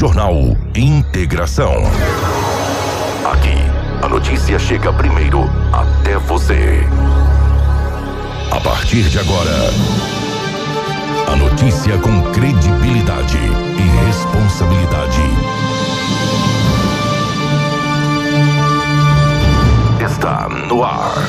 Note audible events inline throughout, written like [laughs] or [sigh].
Jornal Integração. Aqui, a notícia chega primeiro até você. A partir de agora, a notícia com credibilidade e responsabilidade. Está no ar.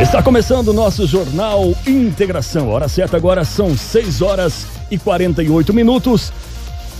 Está começando o nosso Jornal Integração. Hora certa agora são 6 horas e 48 minutos.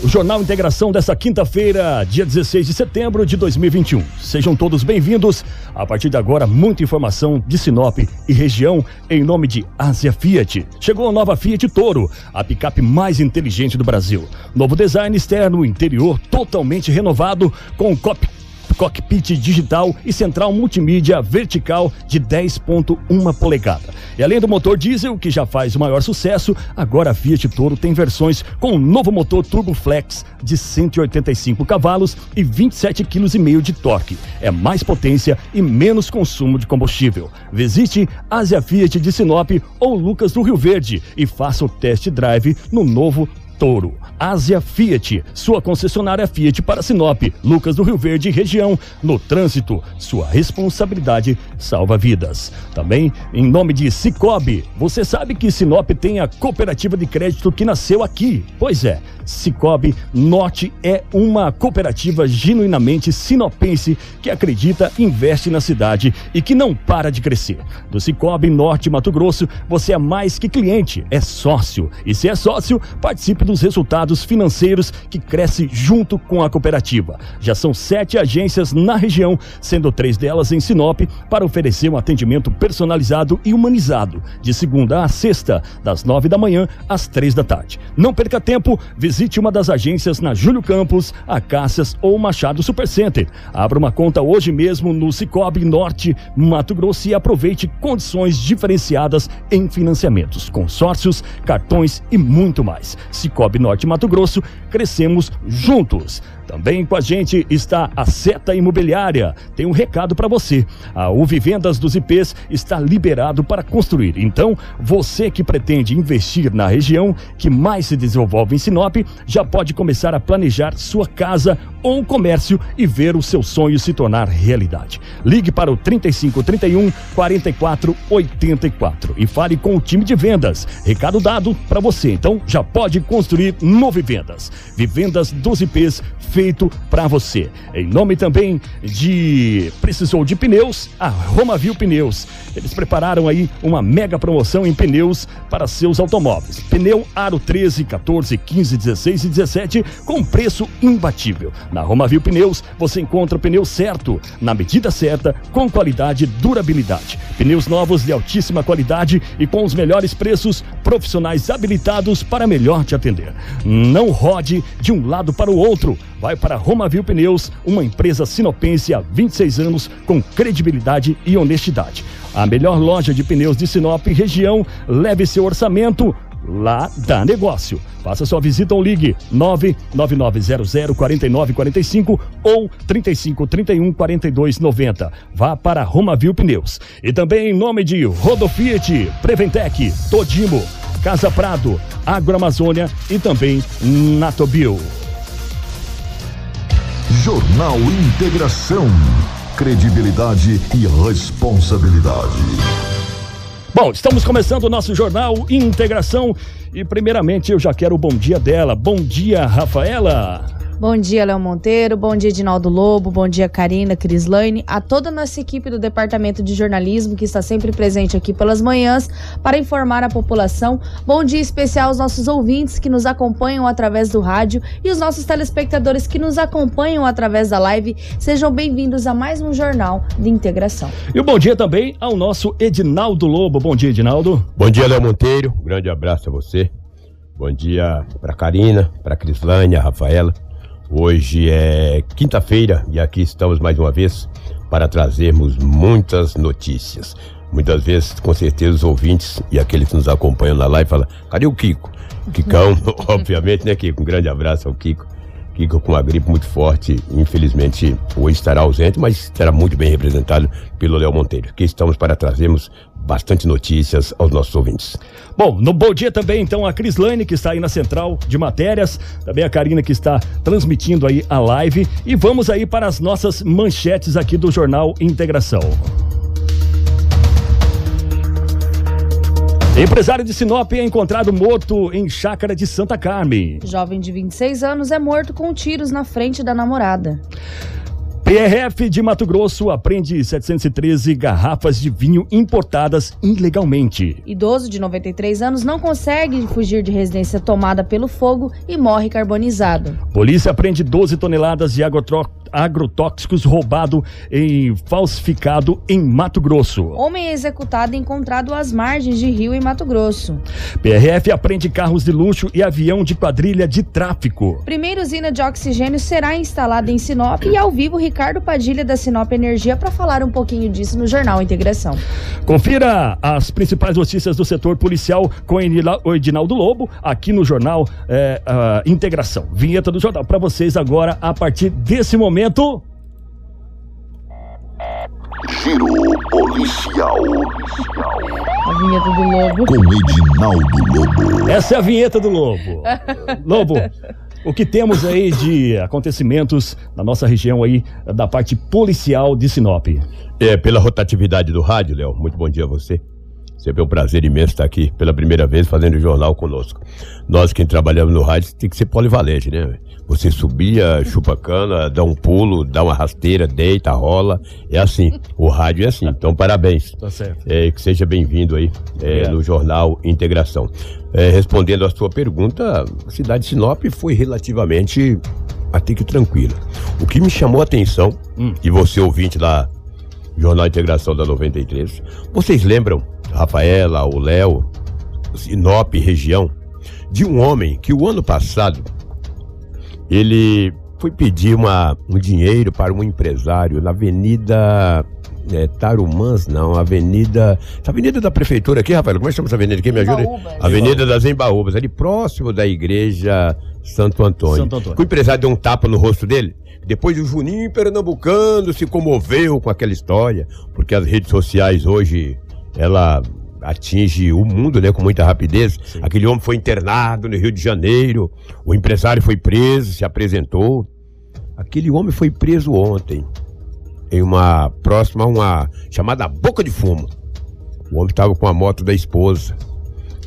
O Jornal Integração dessa quinta-feira, dia 16 de setembro de 2021. Sejam todos bem-vindos. A partir de agora, muita informação de Sinop e região em nome de Ásia Fiat. Chegou a nova Fiat Toro, a picape mais inteligente do Brasil. Novo design externo, interior totalmente renovado com cockpit cockpit digital e central multimídia vertical de 10.1 polegada. E além do motor diesel, que já faz o maior sucesso, agora a Fiat Toro tem versões com o um novo motor Turbo Flex de 185 cavalos e 27,5 kg de torque. É mais potência e menos consumo de combustível. Visite Ásia Fiat de Sinop ou Lucas do Rio Verde e faça o test drive no novo Touro. Ásia Fiat, sua concessionária Fiat para Sinop, Lucas do Rio Verde região. No trânsito, sua responsabilidade salva vidas. Também em nome de Cicobi, você sabe que Sinop tem a cooperativa de crédito que nasceu aqui. Pois é, Cicobi Norte é uma cooperativa genuinamente sinopense que acredita, investe na cidade e que não para de crescer. Do Cicobi Norte Mato Grosso, você é mais que cliente, é sócio. E se é sócio, participe dos resultados financeiros que cresce junto com a cooperativa. Já são sete agências na região, sendo três delas em Sinop, para oferecer um atendimento personalizado e humanizado, de segunda a sexta, das nove da manhã às três da tarde. Não perca tempo, visite uma das agências na Júlio Campos, Acácias ou Machado Supercenter. Abra uma conta hoje mesmo no Cicobi Norte, Mato Grosso e aproveite condições diferenciadas em financiamentos, consórcios, cartões e muito mais. Cicobi Norte Mato Mato Grosso, crescemos juntos. Também com a gente está a Seta Imobiliária. Tem um recado para você. A UV Vendas dos IPs está liberado para construir. Então, você que pretende investir na região que mais se desenvolve em Sinop, já pode começar a planejar sua casa ou comércio e ver o seu sonho se tornar realidade. Ligue para o 3531 4484 e fale com o time de vendas. Recado dado para você. Então, já pode construir no Vivendas. Vivendas dos IPs feito para você. Em nome também de Precisou de Pneus, a Romavil Pneus. Eles prepararam aí uma mega promoção em pneus para seus automóveis. Pneu Aro 13, 14, 15, 16 e 17 com preço imbatível. Na Romavil Pneus você encontra o pneu certo, na medida certa, com qualidade e durabilidade. Pneus novos de altíssima qualidade e com os melhores preços, profissionais habilitados para melhor te atender. Não rode de um lado para o outro vai para Romavil Pneus, uma empresa sinopense há 26 anos com credibilidade e honestidade. A melhor loja de pneus de Sinop região, leve seu orçamento lá dá negócio. Faça sua visita ou ligue 999004945 ou 35314290. Vá para Romavil Pneus. E também em nome de Rodofiat, Preventec, Todimo, Casa Prado, Agroamazônia e também Natobio. Jornal Integração. Credibilidade e responsabilidade. Bom, estamos começando o nosso Jornal Integração e primeiramente eu já quero o bom dia dela. Bom dia, Rafaela. Bom dia, Léo Monteiro. Bom dia, Edinaldo Lobo. Bom dia, Karina, Crislaine. A toda a nossa equipe do Departamento de Jornalismo que está sempre presente aqui pelas manhãs para informar a população. Bom dia especial aos nossos ouvintes que nos acompanham através do rádio e os nossos telespectadores que nos acompanham através da live. Sejam bem-vindos a mais um Jornal de Integração. E o um bom dia também ao nosso Edinaldo Lobo. Bom dia, Edinaldo. Bom dia, Léo Monteiro. Um grande abraço a você. Bom dia para Karina, para Crislane, a Rafaela Hoje é quinta-feira e aqui estamos mais uma vez para trazermos muitas notícias. Muitas vezes, com certeza, os ouvintes e aqueles que nos acompanham na live falam: cadê o Kiko? Kikão, [laughs] [laughs] obviamente, né, Kiko? Um grande abraço ao Kiko. Kiko com uma gripe muito forte, infelizmente hoje estará ausente, mas estará muito bem representado pelo Léo Monteiro. Aqui estamos para trazermos bastante notícias aos nossos ouvintes. Bom, no bom dia também, então, a Crislane, que está aí na central de matérias, também a Karina, que está transmitindo aí a live. E vamos aí para as nossas manchetes aqui do Jornal Integração. Empresário de Sinop é encontrado morto em chácara de Santa Carmen. Jovem de 26 anos é morto com tiros na frente da namorada. PRF de Mato Grosso apreende 713 garrafas de vinho importadas ilegalmente. Idoso de 93 anos não consegue fugir de residência tomada pelo fogo e morre carbonizado. Polícia apreende 12 toneladas de agrotóxicos agrotóxicos roubado e falsificado em Mato Grosso. Homem executado encontrado às margens de rio em Mato Grosso. PRF aprende carros de luxo e avião de quadrilha de tráfico. Primeira usina de oxigênio será instalada em Sinop e ao vivo Ricardo Padilha da Sinop Energia para falar um pouquinho disso no Jornal Integração. Confira as principais notícias do setor policial com o Edinaldo Lobo aqui no Jornal é, Integração. Vinheta do jornal para vocês agora a partir desse momento momento. Giro policial. A vinheta do Lobo. Com Edinaldo Lobo. Essa é a vinheta do Lobo. Lobo, o que temos aí de acontecimentos na nossa região aí, da parte policial de Sinop? É, pela rotatividade do rádio, Léo, muito bom dia a você. Sempre é um prazer imenso estar aqui pela primeira vez fazendo jornal conosco. Nós que trabalhamos no rádio tem que ser polivalente, né? Você subia, chupa cana, dá um pulo, dá uma rasteira, deita, rola. É assim. O rádio é assim. Então, parabéns. Tá certo. É, que seja bem-vindo aí é, no Jornal Integração. É, respondendo a sua pergunta, a cidade de Sinop foi relativamente até que tranquila. O que me chamou a atenção, hum. e você ouvinte da Jornal Integração da 93, vocês lembram, Rafaela, o Léo, Sinop região, de um homem que o ano passado ele foi pedir uma, um dinheiro para um empresário na Avenida é, Tarumãs, não, Avenida. Avenida da prefeitura aqui, Rafael, como é que chama essa avenida aqui? Me ajuda? Embaúbas. Avenida das Embaúbas, ali próximo da igreja Santo Antônio. Santo Antônio. O empresário deu um tapa no rosto dele. Depois o Juninho Pernambucano se comoveu com aquela história, porque as redes sociais hoje, ela atinge o mundo, né, com muita rapidez. Sim. Aquele homem foi internado no Rio de Janeiro, o empresário foi preso, se apresentou. Aquele homem foi preso ontem, em uma próxima uma chamada Boca de Fumo. O homem estava com a moto da esposa.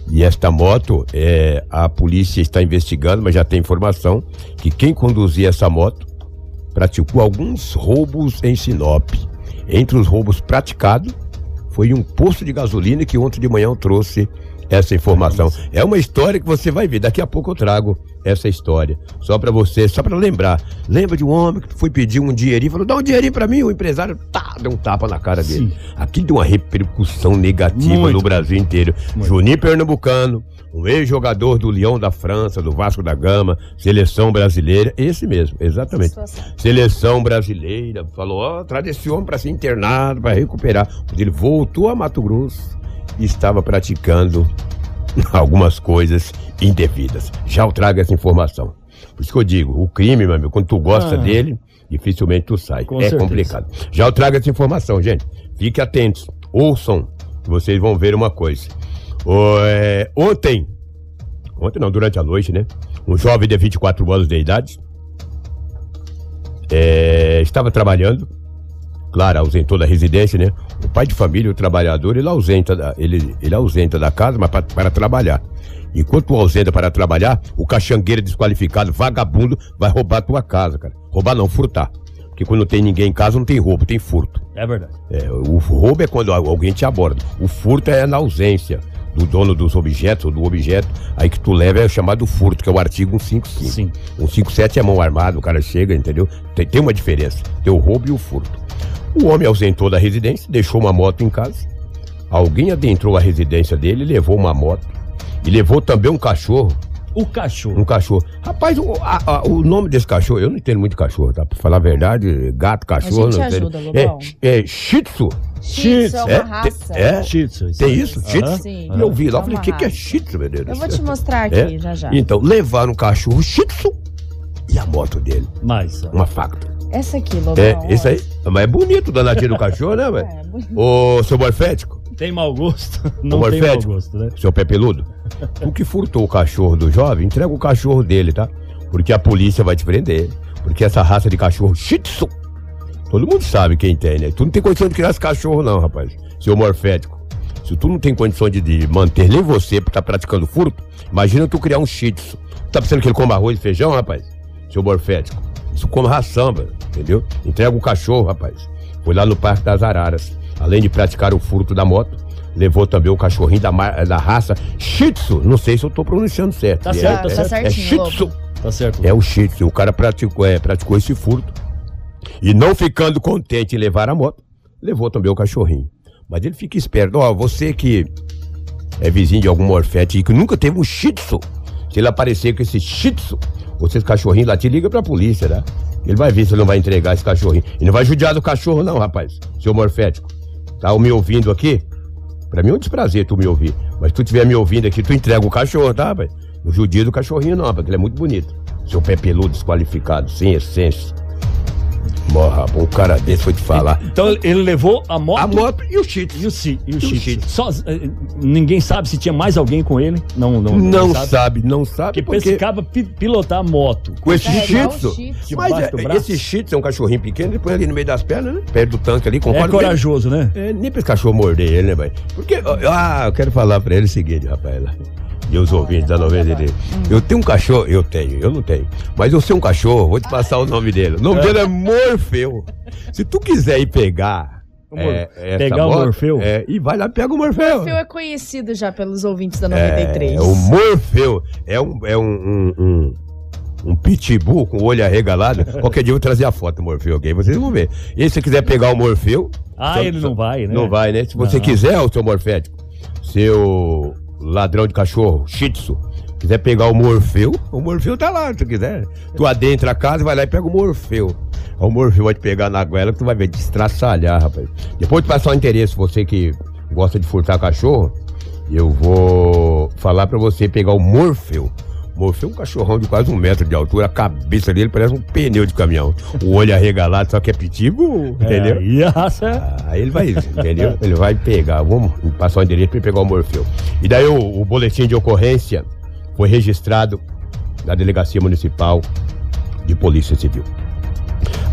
E esta moto, é, a polícia está investigando, mas já tem informação que quem conduzia essa moto praticou alguns roubos em Sinop. Entre os roubos praticados, foi um posto de gasolina que ontem de manhã eu trouxe essa informação. É uma história que você vai ver. Daqui a pouco eu trago essa história. Só para você, só para lembrar. Lembra de um homem que foi pedir um dinheirinho, falou: dá um dinheirinho para mim. O empresário tá, deu um tapa na cara dele. Sim. Aquilo deu uma repercussão negativa Muito. no Brasil inteiro. Muito. Juninho Pernambucano, um ex-jogador do Leão da França, do Vasco da Gama, seleção brasileira, esse mesmo, exatamente. Seleção brasileira, falou: ó, oh, traz esse homem para ser internado, para recuperar. Ele voltou a Mato Grosso e estava praticando [laughs] algumas coisas indevidas. Já eu trago essa informação. Por isso que eu digo, o crime, meu amigo, quando tu gosta ah. dele, dificilmente tu sai. Com é certeza. complicado. Já eu trago essa informação, gente. Fique atentos, ouçam, que vocês vão ver uma coisa. O, é, ontem, ontem não, durante a noite, né? Um jovem de 24 anos de idade é, estava trabalhando, claro, ausentou da residência, né? O pai de família, o trabalhador, ele ausenta da, ele, ele ausenta da casa, mas para, para trabalhar. Enquanto tu ausenta para trabalhar, o caxangueiro desqualificado, vagabundo, vai roubar a tua casa, cara. Roubar não, furtar. Porque quando não tem ninguém em casa, não tem roubo, tem furto. É verdade. É, o roubo é quando alguém te aborda. O furto é na ausência do dono dos objetos, ou do objeto, aí que tu leva é chamado furto, que é o artigo 155. Sim. 157 é mão armada, o cara chega, entendeu? Tem, tem uma diferença. Tem o roubo e o furto. O homem ausentou da residência, deixou uma moto em casa. Alguém adentrou a residência dele, levou uma moto e levou também um cachorro o cachorro. Um cachorro. Rapaz, o, a- a- o nome desse cachorro, eu não entendo muito de cachorro, tá? Pra falar a verdade, gato, cachorro, gente não ajuda, Lobão. É, é Shih Tzu. Shih Tzu é uma É, raça. é? Shih Tzu, Tem isso? Shih Tzu? Sim. E eu vi lá, É eu falei, o que, que é. Shih Tzu, meu Deus do Eu vou te mostrar aqui É? já já. Então, levaram um cachorro Shih Tzu e a moto dele, Mas, ó, uma facta. Essa aqui, Lobão. É, esse aí. Mas é bonito o danadinho do cachorro, né, [laughs] velho? É, bonito. Ô, seu morfético, tem mau gosto? Não tem mau gosto, né? seu pé peludo, tu que furtou o cachorro do jovem, entrega o cachorro dele, tá? Porque a polícia vai te prender. Porque essa raça de cachorro Shih Tzu, todo mundo sabe quem tem, né? Tu não tem condição de criar esse cachorro, não, rapaz. Seu morfético. Se tu não tem condição de, de manter nem você pra tá praticando furto, imagina tu criar um Shih Tzu. Tá pensando que ele come arroz e feijão, rapaz? Seu morfético. Isso come ração, velho, entendeu? Entrega o cachorro, rapaz. Foi lá no Parque das Araras. Além de praticar o furto da moto, levou também o cachorrinho da, da raça Shih Tzu. Não sei se eu tô pronunciando certo. Tá É- certo, tá é, certo. É certinho, Shih Lobo. Tzu. Tá certo. É o Shih Tzu. O cara praticou, é, praticou esse furto. E não ficando contente em levar a moto, levou também o cachorrinho. Mas ele fica esperto. Ó, você que é vizinho de algum morfete e que nunca teve um Shih Tzu, se ele aparecer com esse Shih Tzu, você esse cachorrinho lá, te liga pra polícia, né? Ele vai ver se ele não vai entregar esse cachorrinho. E não vai judiar do cachorro não, rapaz. Seu morfético. Tá me ouvindo aqui? Pra mim é um desprazer tu me ouvir. Mas tu estiver me ouvindo aqui, tu entrega o cachorro, tá, rapaz? Não judia do cachorrinho não, porque ele é muito bonito. Seu pé peludo, desqualificado, sem essência. Morra, um cara desse foi te falar. Então ele- levou a moto, A moto e o Tzu. e o, Chi, e o o Shih Shih Tzu. Só, eh, ninguém sabe se tinha mais alguém com ele. Não, não, Não sabe. sabe, não sabe, Porque porque... pescava pi- pilotar a moto. Com esse Shih o Tzu. Mas é, esse Shih Tzu é um cachorrinho pequeno, ele põe ali no meio das pernas, né? Perto do tanque ali, É concorda comigo? corajoso, né? É, nem pra esse cachorro morder ele, né, velho? Porque, ah, eu quero falar pra ele o seguinte, Rafaela. E os ouvintes da 93. Eu tenho um cachorro, eu tenho, eu não tenho. Mas eu sei um cachorro, vou te passar o nome dele. O nome dele é Morfeu. Se tu quiser ir pegar. O é, pegar o moto, Morfeu? É, e vai lá, pega o Morfeu. O Fio é conhecido já pelos ouvintes da 93. É, o Morfeu é um, é um, um, um, um pitbull com o olho arregalado. Qualquer dia eu vou trazer a foto do Morfeu, ok? Vocês vão ver. E se você quiser pegar o Morfeu. Ah, só- ele só- não vai, né? Não vai, né? Se você Não. quiser, o seu morfético, seu ladrão de cachorro, Shih quiser pegar o Morfeu, o Morfeu tá lá, se tu quiser. Tu adentra a casa, vai lá e pega o Morfeu. O Morfeu vai te pegar na goela que tu vai ver, destraçalhar, rapaz. Depois de passar o interesse, você que gosta de furtar cachorro, eu vou falar pra você pegar o Morfeu. Morfeu é um cachorrão de quase um metro de altura, a cabeça dele parece um pneu de caminhão. O olho arregalado, só que é pitbull, É, entendeu? E a raça. Aí ele vai, entendeu? Ele vai pegar, vamos passar o endereço para ele pegar o Morfeu. E daí o, o boletim de ocorrência foi registrado na Delegacia Municipal de Polícia Civil.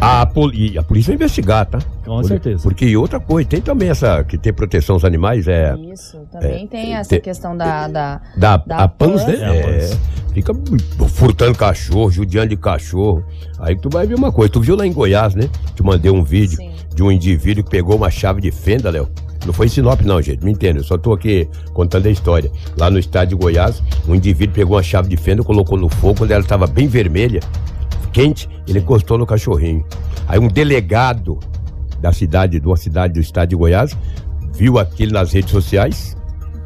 A, poli- a polícia vai investigar, tá? Com Por- certeza. Porque outra coisa, tem também essa que tem proteção aos animais, é Isso, também É, tem essa tem- questão da, da- da, Da a PANS, né? É. É, fica furtando cachorro, judiando de cachorro. Aí tu vai ver uma coisa. Tu viu lá em Goiás, né? Te mandei um vídeo Sim. de um indivíduo que pegou uma chave de fenda, Léo. Não foi em Sinop, não, gente. Me entenda. Eu só tô aqui contando a história. Lá no estádio de Goiás, um indivíduo pegou uma chave de fenda, colocou no fogo, quando ela estava bem vermelha, quente, ele encostou no cachorrinho. Aí um delegado da cidade, de uma cidade do estado de Goiás, viu aquilo nas redes sociais,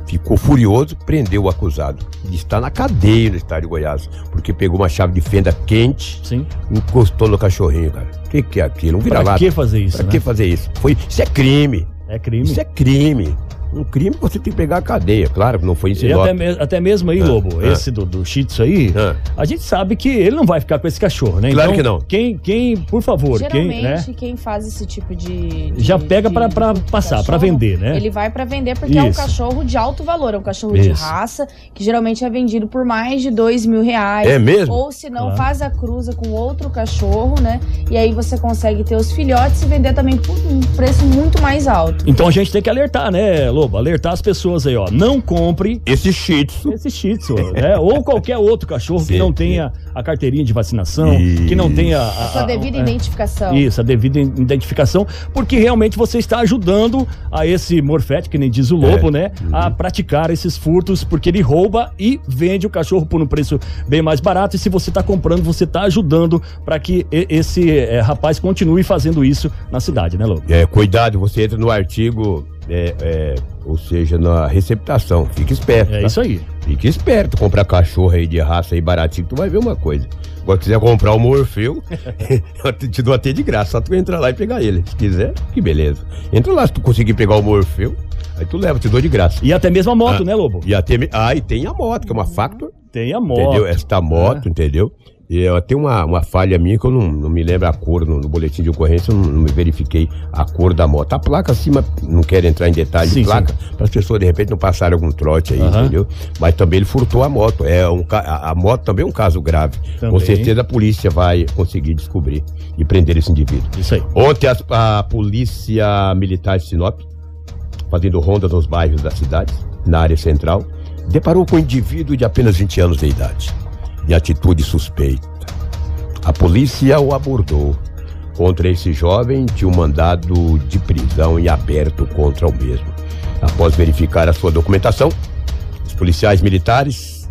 ficou furioso, prendeu o acusado. Ele está na cadeia no estado de Goiás, porque pegou uma chave de fenda quente, Sim. encostou no cachorrinho, cara. O que, que é aquilo? Um Pra vira-lata. que fazer isso, Pra né? que fazer isso? Foi, isso é crime. É crime. Isso é crime. Um crime você tem que pegar a cadeia. Claro que não foi E Sinop. até, me- até mesmo aí, Ah, Lobo, ah. esse do, do Shih Tzu aí, Ah. a gente sabe que ele não vai ficar com esse cachorro, né? Claro então, que não. Quem, quem, por favor, quem, Geralmente, né? quem faz esse tipo de. de- Já pega de- pra, pra de passar, pra cachorro, vender, né? Ele vai pra vender porque é um Isso. cachorro de alto valor, é um cachorro de Isso. raça, que geralmente é vendido por mais de dois mil reais. É mesmo? Ou se não, Claro. faz a cruza com outro cachorro, né? E aí você consegue ter os filhotes e vender também por um preço muito mais alto. Então a gente tem que alertar, né, Lobo? Alertar as pessoas aí, ó. Não compre Esse Shih Tzu. esse Shih Tzu, né? [laughs] Ou qualquer outro cachorro que não tenha a carteirinha de vacinação, que não tenha a, A sua a- devida é, identificação. Isso, a devida identificação, porque realmente você está ajudando a esse morfete, que nem diz o lobo, É. né? A praticar esses furtos, porque ele rouba e vende o cachorro por um preço bem mais barato. E se você está comprando, você está ajudando para que esse eh, rapaz continue fazendo isso na cidade, né, Lobo? É, cuidado, você entra no artigo, é, é, ou seja, na receptação. Fique esperto. É tá? isso aí. Fique esperto, comprar cachorro aí de raça aí baratinho, tu vai ver uma coisa. Agora, quiser comprar o Morfeu, [laughs] eu te dou até de graça, só tu entrar lá e pegar ele. Se quiser, que beleza. Entra lá, se tu conseguir pegar o Morfeu, aí tu leva, te dou de graça. E até mesmo a moto, ah, né, Lobo? E até, ah, e tem a moto, que é uma Factor. Tem a moto. Entendeu? Esta moto, é. entendeu? Eu tenho uma, uma falha minha que eu não, não me lembro a cor no, no boletim de ocorrência, eu não, não, me verifiquei a cor da moto. A placa acima, não quero entrar em detalhes sim, de placa, para as pessoas de repente não passarem algum trote aí, uhum. entendeu? Mas também ele furtou a moto. É um, a, a moto também é um caso grave. Também. Com certeza a polícia vai conseguir descobrir e prender esse indivíduo. Isso aí. Ontem a, a polícia militar de Sinop, fazendo ronda nos bairros da cidade, na área central, deparou com um indivíduo de apenas 20 anos de idade de atitude suspeita. A polícia o abordou. Contra esse jovem, tinha um mandado de prisão em aberto contra o mesmo. Após verificar a sua documentação, os policiais militares,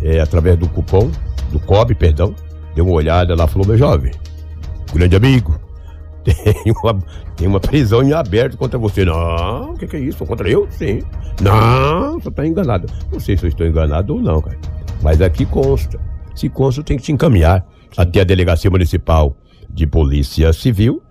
é, através do cupom, do COB, perdão, deu uma olhada lá e falou: meu jovem, grande amigo, [laughs] tem uma, tem uma prisão em aberto contra você. Não, o que, que, é isso? Contra eu? Sim. Não, você está enganado. Não sei se eu estou enganado ou não, cara. Mas aqui consta. Se consta, tem que te encaminhar até a Delegacia Municipal de Polícia Civil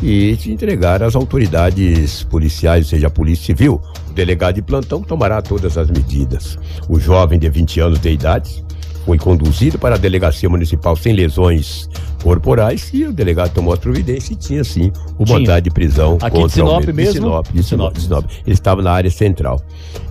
e te entregar às autoridades policiais, seja a Polícia Civil. O delegado de plantão tomará todas as medidas. O jovem de 20 anos de idade foi conduzido para a delegacia municipal sem lesões corporais e o delegado tomou as providências e tinha sim o mandado de prisão Aqui contra de Sinop o mesmo? De Sinop, de Sinop, de Sinop. Ele estava na área central.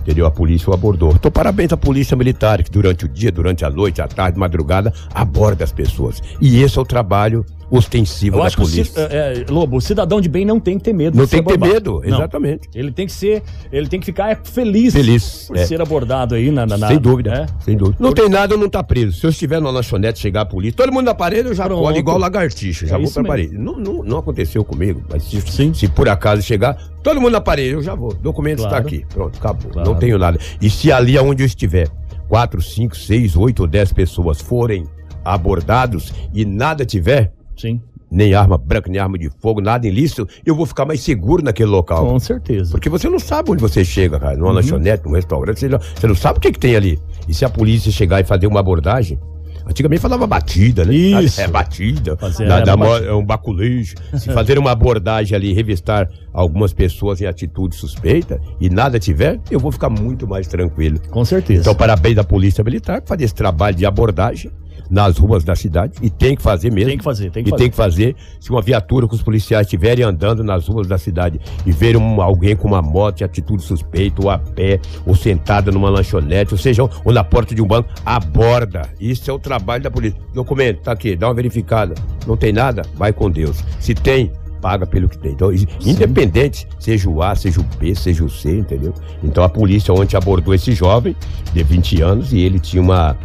Entendeu? A polícia o abordou. Então, parabéns à polícia militar, que durante o dia, durante a noite, à tarde, madrugada, aborda as pessoas. E esse é o trabalho ostensivo Eu da polícia. Que, é, é, Lobo, o cidadão de bem não tem que ter medo. Não tem que ter medo, exatamente. Não. Ele tem que ser, ele tem que ficar feliz, feliz por é. ser abordado aí na, na Sem dúvida, é? sem dúvida. Não por... tem nada, não tá preso. Se eu estiver na lanchonete chegar a polícia, todo mundo na parede, eu já Pronto. igual lagartixa, já é vou pra parede. Não, não, não, aconteceu comigo, mas se, Sim. se por acaso chegar, todo mundo na parede, eu já vou. Documento claro. está aqui. Pronto, acabou. Claro. Não tenho nada. E se ali aonde eu estiver, quatro, cinco, seis, oito ou dez pessoas forem abordados e nada tiver, Sim nem arma branca, nem arma de fogo, nada ilícito, eu vou ficar mais seguro naquele local. Com certeza. Porque você não sabe onde você chega, cara. Numa uhum. lanchonete, num restaurante, você não, você não sabe o que, que tem ali. E se a polícia chegar e fazer uma abordagem, Antigamente falava batida, né? Isso. É batida. Fazer, da, da, é um baculejo. Se fazer uma abordagem ali, revistar algumas pessoas em atitude suspeita e nada tiver, eu vou ficar muito mais tranquilo. Com certeza. Então, parabéns da Polícia Militar por fazer esse trabalho de abordagem nas ruas da cidade e tem que fazer mesmo. Tem que fazer, tem que e fazer. tem que fazer. Se uma viatura com os policiais estiverem andando nas ruas da cidade e verem um, alguém com uma moto em atitude suspeita, ou a pé, ou sentada numa lanchonete, ou seja, ou na porta de um banco, aborda. Isso é o trabalho da polícia. Documento, tá aqui, dá uma verificada. Não tem nada? Vai com Deus. Se tem, paga pelo que tem. Então, Sim. independente, seja o A, seja o B, seja o C, entendeu? Então a polícia ontem abordou esse jovem de 20 anos e ele tinha uma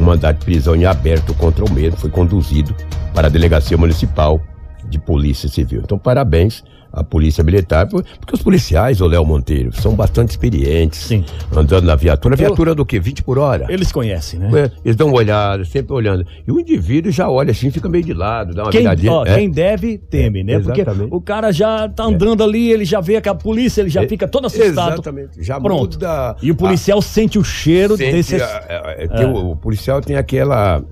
um mandado de prisão em aberto contra o mesmo foi conduzido para a Delegacia Municipal de Polícia Civil. Então, parabéns à Polícia Militar, porque os policiais, o Léo Monteiro, são bastante experientes. Sim. Andando na viatura. A viatura Eu, do quê? 20 por hora? Eles conhecem, né? É, eles dão uma olhada, sempre olhando. E o indivíduo já olha assim, fica meio de lado, dá uma quem, ó, é. quem deve, teme, né? Porque o cara já tá andando é. ali, ele já vê que a polícia, ele já é, fica todo assustado. Exatamente. Já Pronto. Muda e o policial a, sente o cheiro sente desse... A, a, o, o policial tem aquela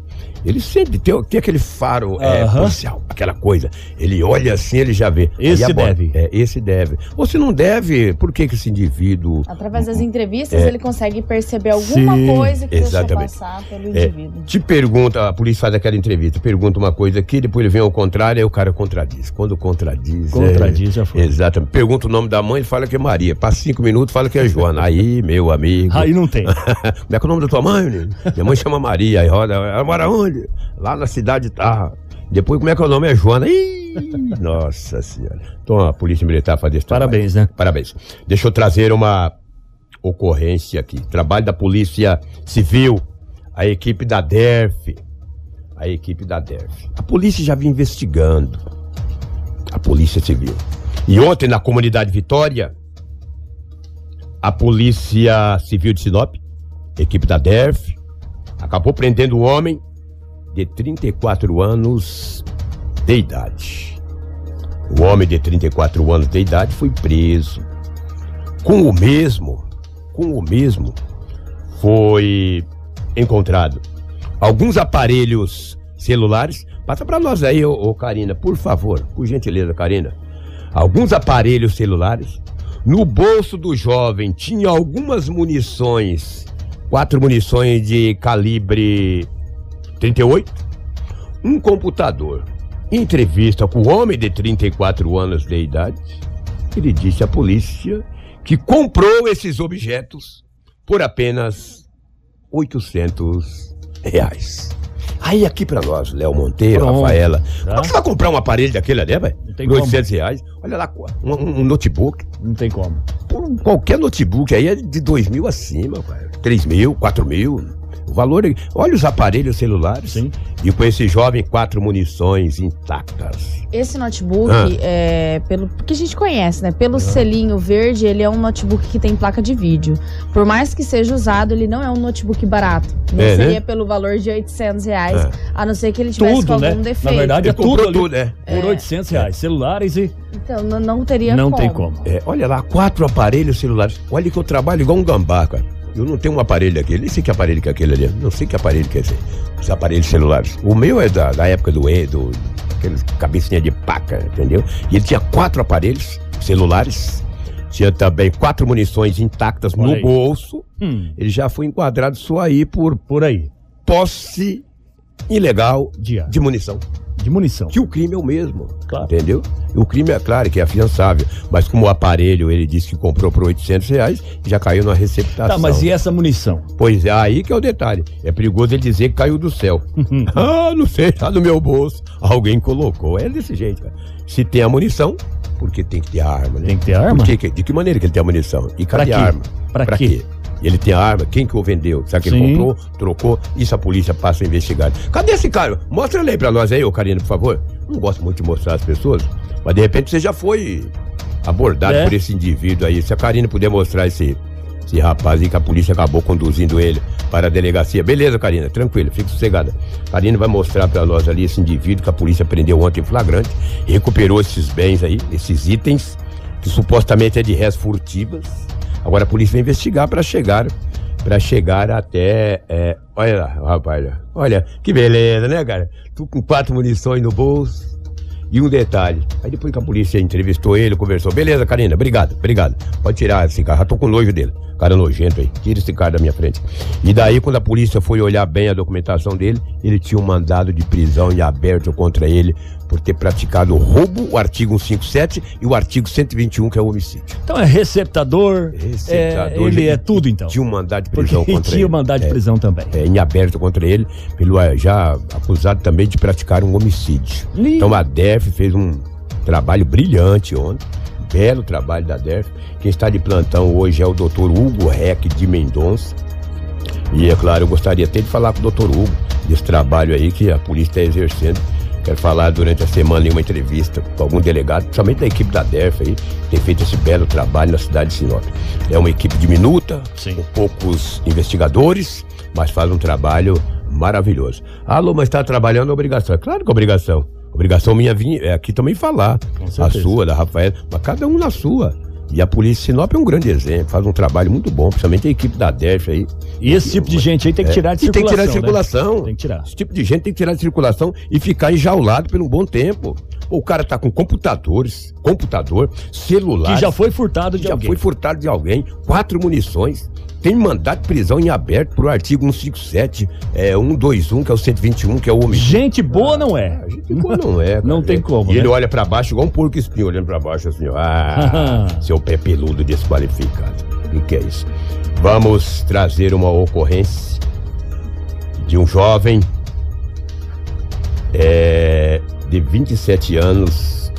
ele sempre tem, tem aquele faro uh -huh. é, policial, aquela coisa. Ele olha assim, ele já vê. Esse deve. É, esse deve. Ou se não deve, por que, que esse indivíduo. Através das entrevistas, é, ele consegue perceber alguma sim, coisa que exatamente. deixa passar pelo é, indivíduo. Te pergunta, a polícia faz aquela entrevista, pergunta uma coisa aqui, depois ele vem ao contrário, aí o cara contradiz. Quando contradiz. Contradiz, já foi. Exatamente. Pergunta o nome da mãe, fala que é Maria. Passa cinco minutos, fala que é Joana. Aí, meu amigo. Aí não tem. [laughs] Como é que é o nome da tua mãe, menino? Minha mãe chama Maria. Aí roda, ela mora onde? Lá na cidade tá. Depois, como é que é o nome? É Joana. Ih, [laughs] nossa senhora. Então a Polícia Militar faz esse Parabéns, trabalho. né? Parabéns. Deixa eu trazer uma ocorrência aqui. Trabalho da Polícia Civil, a equipe da DERF. A equipe da DERF. A polícia já vinha investigando. A Polícia Civil. E ontem, na comunidade Vitória, a Polícia Civil de Sinop, equipe da DERF, acabou prendendo um homem de 34 anos de idade. O homem de 34 anos de idade foi preso com o mesmo, com o mesmo foi encontrado alguns aparelhos celulares. Passa para nós aí, ô, ô Karina, por favor, por gentileza, Karina. Alguns aparelhos celulares. No bolso do jovem tinha algumas munições, quatro munições de calibre 38, um computador. Em entrevista com o homem de 34 anos de idade, ele disse à polícia que comprou esses objetos por apenas 800 reais. Aí aqui pra nós, Léo Monteiro, Pronto, Rafaela, tá. como é que você vai comprar um aparelho daquele ali, velho? Não tem 800 reais. Olha lá, um, um notebook. Não tem como. Qualquer notebook aí é de 2 mil acima, velho. 3 mil, 4 mil. O valor. é- Olha os aparelhos celulares. Sim. E com esse jovem, quatro munições intactas. Esse notebook, Ah. é, pelo que a gente conhece, né? Pelo selinho verde, ele é um notebook que tem placa de vídeo. Por mais que seja usado, ele não é um notebook barato. Não É, né? seria pelo valor de 800 reais, É. a não ser que ele tivesse com Tudo, né? algum defeito. Na verdade, é tudo ali tudo, né? por 800 reais. Celulares e Então, não, não teria não como. tem como. É, olha lá, quatro aparelhos celulares. Olha que eu trabalho igual um gambá, cara. Eu não tenho um aparelho daquele, nem sei que aparelho que é aquele ali. Não sei que aparelho que é esse. Os aparelhos celulares. O meu é da, da época do E, do, aqueles cabecinha de paca, entendeu? E ele tinha quatro aparelhos celulares. Tinha também quatro munições intactas Olha no aí. bolso. Hum, Ele já foi enquadrado só aí por por aí. posse ilegal De, de munição. De munição. Que o crime é o mesmo. Claro. Entendeu? O crime é claro que é afiançável. Mas como o aparelho ele disse que comprou por 800 reais, já caiu na receptação. Tá, mas e essa munição? Pois é, aí que é o detalhe. É perigoso ele dizer que caiu do céu. [laughs] ah, não sei, tá no meu bolso. Alguém colocou. É desse jeito, cara. Se tem a munição, porque tem que ter a arma, né? Tem que ter arma? De que maneira que ele tem a munição? E cadê Pra a quê? arma? Pra quê? E ele tem a arma, quem que o vendeu? Será que ele Sim. comprou, trocou? Isso a polícia passa a investigar. Cadê esse cara? Mostra ele aí pra nós aí, ô Karina, por favor. Não gosto muito de mostrar as pessoas, mas de repente você já foi abordado É. por esse indivíduo aí. Se a Karina puder mostrar esse, esse rapaz aí que a polícia acabou conduzindo ele para a delegacia. Beleza, Karina, tranquilo, fique sossegada. Karina vai mostrar pra nós ali esse indivíduo que a polícia prendeu ontem em flagrante, recuperou esses bens aí, esses itens, que supostamente é de res furtivas. Agora a polícia vai investigar para chegar para chegar até. é, olha lá, rapaz. Olha, que beleza, né, cara? Tu com quatro munições no bolso. E um detalhe. Aí depois que a polícia entrevistou ele, conversou. Beleza, Karina, obrigado, obrigado. Pode tirar esse cara. Já tô com nojo dele. Cara nojento aí. Tira esse cara da minha frente. E daí, quando a polícia foi olhar bem a documentação dele, ele tinha um mandado de prisão em aberto contra ele por ter praticado roubo, o artigo 157 e o artigo 121, que é o homicídio. Então é receptador, Receptador, é, ele já- é tudo então. Tinha um mandado de Porque prisão [laughs] contra tinha ele. o mandado de É, prisão também. é, em aberto contra ele, pelo eh, já acusado também de praticar um homicídio. Então a DEF fez um trabalho brilhante ontem, belo trabalho da DEF. Quem está de plantão hoje é o doutor Hugo Reck de Mendonça. E é claro, eu gostaria até de falar com o doutor Hugo desse trabalho aí que a polícia está exercendo. Quero falar durante a semana em uma entrevista com algum delegado, principalmente da equipe da DEF aí, que tem feito esse belo trabalho na cidade de Sinop. É uma equipe diminuta, Sim. com poucos investigadores, mas faz um trabalho maravilhoso. Alô, mas está trabalhando obrigação. É claro que é obrigação. Obrigação minha vir é aqui também falar. A sua, da Rafael, mas cada um na sua. E a Polícia Sinop é um grande exemplo, faz um trabalho muito bom, principalmente a equipe da DEF aí. E esse tipo de gente aí tem que É, tirar de e tem que tirar de circulação, né? circulação. Tem que tirar. Esse tipo de gente tem que tirar de circulação e ficar enjaulado por um bom tempo. O cara tá com computadores, computador, celular. Que já foi furtado de já alguém. foi furtado de alguém, quatro munições. Tem mandado de prisão em aberto pro artigo 157, é, 121, que é o 121, que é o homicídio. Gente boa não é. A gente boa não é. [laughs] cara. Não tem como, E ele né? olha pra baixo igual um porco espinho olhando pra baixo assim, ó. [laughs] Ah, seu pé peludo desqualificado. O que, que é isso? Vamos trazer uma ocorrência de um jovem é, de 27 anos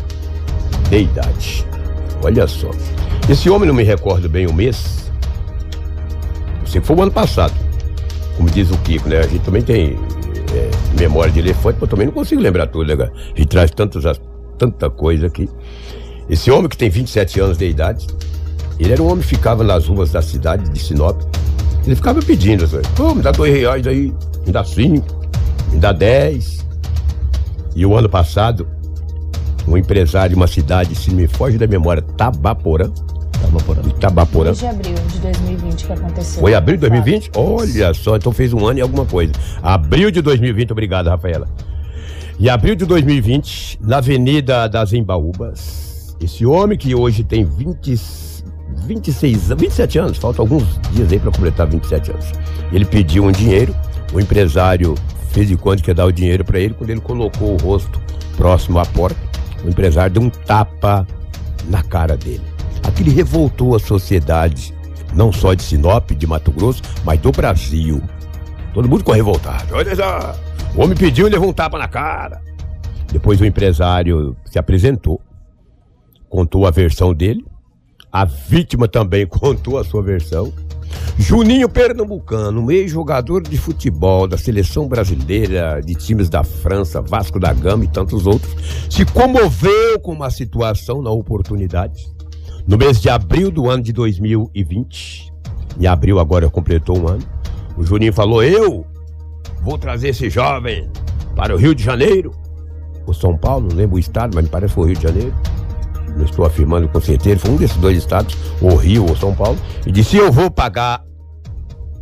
de idade. Olha só. Esse homem, não me recordo bem o mês. Que foi o ano passado. Como diz o Kiko, né? A gente também tem é, memória de elefante, mas também não consigo lembrar tudo, né, gente traz tantos, as- tanta coisa aqui. Esse homem que tem 27 anos de idade, ele era um homem que ficava nas ruas da cidade de Sinop. Ele ficava pedindo, assim, me dá dois reais aí, me dá cinco, me dá dez. E o ano passado, um empresário de uma cidade, se me foge da memória, Tabaporã, Itabaporã. Itabaporã. Desde abril de 2020 que aconteceu. Foi abril de 2020? Olha só, então fez um ano e alguma coisa. Abril de 2020, obrigado, Rafaela. E abril de 2020, na Avenida das Embaúbas, esse homem que hoje tem 20, 26, 27 anos, falta alguns dias aí para completar 27 anos. Ele pediu um dinheiro, o empresário fez de conta que ia dar o dinheiro para ele, quando ele colocou o rosto próximo à porta, o empresário deu um tapa na cara dele. Aquilo revoltou a sociedade, não só de Sinop, de Mato Grosso, mas do Brasil. Todo mundo ficou revoltado. Olha só, o homem pediu e levou um tapa na cara. Depois o empresário se apresentou, contou a versão dele, a vítima também [laughs] contou a sua versão. Juninho Pernambucano, ex-jogador de futebol da seleção brasileira, de times da França, Vasco da Gama e tantos outros, se comoveu com uma situação na oportunidade. No mês de abril do ano de 2020, em abril agora completou um ano, o Juninho falou: Eu vou trazer esse jovem para o Rio de Janeiro, ou São Paulo, não lembro o estado, mas me parece que foi o Rio de Janeiro não estou afirmando com certeza, foi um desses dois estados, ou Rio ou São Paulo, e disse: Eu vou pagar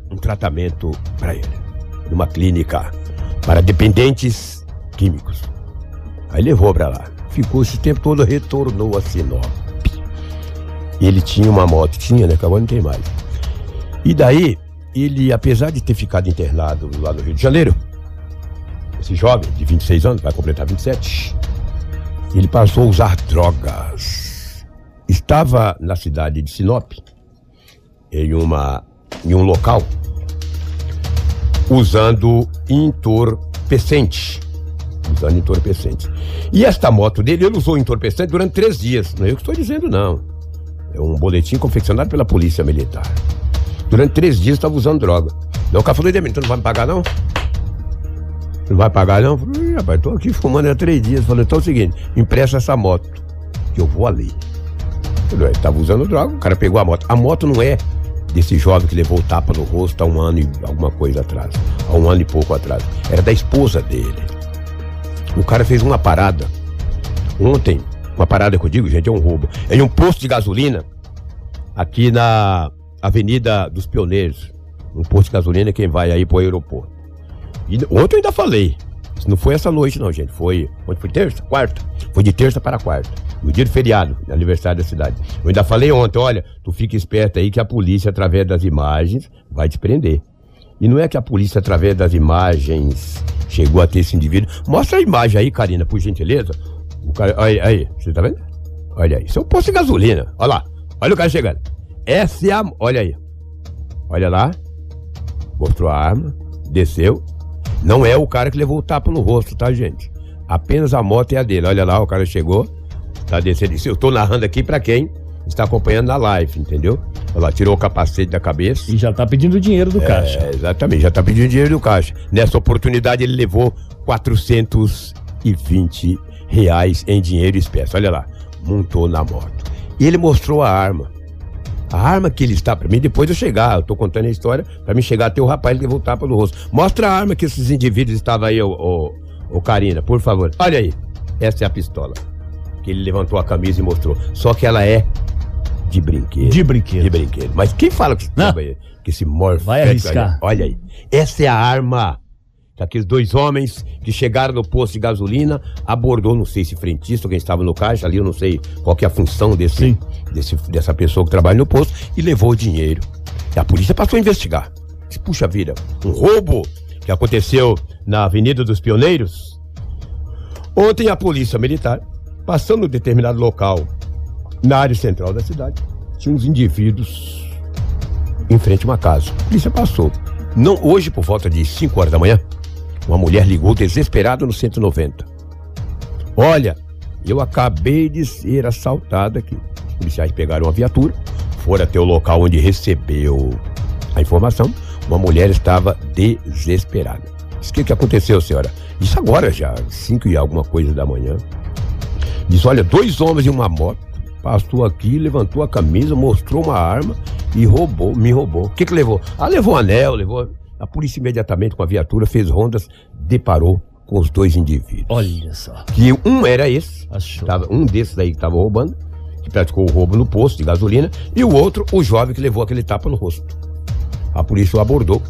um tratamento para ele, numa clínica para dependentes químicos. Aí levou para lá. Ficou esse tempo todo, retornou a Sinop. Ele tinha uma moto, tinha, né? Acabou não tem mais. E daí, ele, apesar de ter ficado internado lá no Rio de Janeiro, esse jovem de 26 anos, vai completar 27, ele passou a usar drogas. Estava na cidade de Sinop, em, uma, em um local, usando entorpecente. Usando entorpecente. E esta moto dele, ele usou entorpecente durante três dias. Não é eu que estou dizendo, não. É um boletim confeccionado pela Polícia Militar. Durante três dias estava usando droga. Não, o cara falou, então não vai me pagar, não? Não vai pagar, não? Falei, rapaz, tô aqui fumando há três dias. Falei, então é o seguinte, empresta essa moto, que eu vou ali. Ele estava usando droga, o cara pegou a moto. A moto não é desse jovem que levou o tapa no rosto há um ano e alguma coisa atrás. Há um ano e pouco atrás. Era da esposa dele. O cara fez uma parada. Ontem, uma parada que eu digo, gente, é um roubo. Em um posto de gasolina, aqui na Avenida dos Pioneiros. Um posto de gasolina, quem vai aí pro aeroporto. E ontem eu ainda falei. Não foi essa noite, não, gente. Foi. Ontem foi terça? Quarta? Foi de terça para quarta. No dia do feriado, aniversário da cidade. Eu ainda falei ontem, olha, tu fica esperto aí que a polícia, através das imagens, vai te prender. E não é que a polícia, através das imagens, chegou a ter esse indivíduo. Mostra a imagem aí, Karina, por gentileza. O cara, aí, aí, você tá vendo? Olha aí, isso é um posto de gasolina. Olha lá, olha o cara chegando. Essa é a. Olha aí. Olha lá. Mostrou a arma, desceu, não é o cara que levou o tapa no rosto, tá, gente? Apenas a moto é a dele. Olha lá, o cara chegou, tá descendo. Eu tô narrando aqui para quem está acompanhando na live, entendeu? Olha lá, tirou o capacete da cabeça. E já tá pedindo dinheiro do é, caixa. Exatamente, já tá pedindo dinheiro do caixa. Nessa oportunidade ele levou 420 reais em dinheiro espécie. Olha lá, montou na moto. E ele mostrou a arma. A arma que ele está para mim, depois de eu chegar, eu tô contando a história, para mim chegar até o rapaz ele levou o tapa no rosto. Mostra a arma que esses indivíduos estavam aí, ô, ô, ô Karina, por favor. Olha aí, essa é a pistola. Que ele levantou a camisa e mostrou. Só que ela é de brinquedo. De brinquedo. De brinquedo. Mas quem fala que, que esse morfético... Vai arriscar. Olha aí. Essa é a arma Aqueles dois homens que chegaram no posto de gasolina, abordou, não sei se frentista ou quem estava no caixa ali, eu não sei qual que é a função desse, desse, dessa pessoa que trabalha no posto, e levou o dinheiro. E a polícia passou a investigar. Disse, puxa vida, um roubo que aconteceu na Avenida dos Pioneiros. Ontem a polícia militar, passando em determinado local na área central da cidade, tinha uns indivíduos em frente a uma casa. A polícia passou. Não, hoje, por volta de 5 horas da manhã, uma mulher ligou desesperada no 190. Olha, eu acabei de ser assaltada aqui. Os policiais pegaram a viatura, foram até o local onde recebeu a informação. Uma mulher estava desesperada. Diz: O que, que aconteceu, senhora? Isso agora já, 5 e alguma coisa da manhã. Diz: Olha, dois homens em uma moto passou aqui, levantou a camisa, mostrou uma arma e roubou, me roubou. O que, que levou? Ah, levou anel, levou. A polícia imediatamente com a viatura fez rondas, deparou com os dois indivíduos. Olha só. Que um era esse, tava, um desses aí que estava roubando, que praticou o roubo no posto de gasolina, e o outro, o jovem que levou aquele tapa no rosto. A polícia o abordou,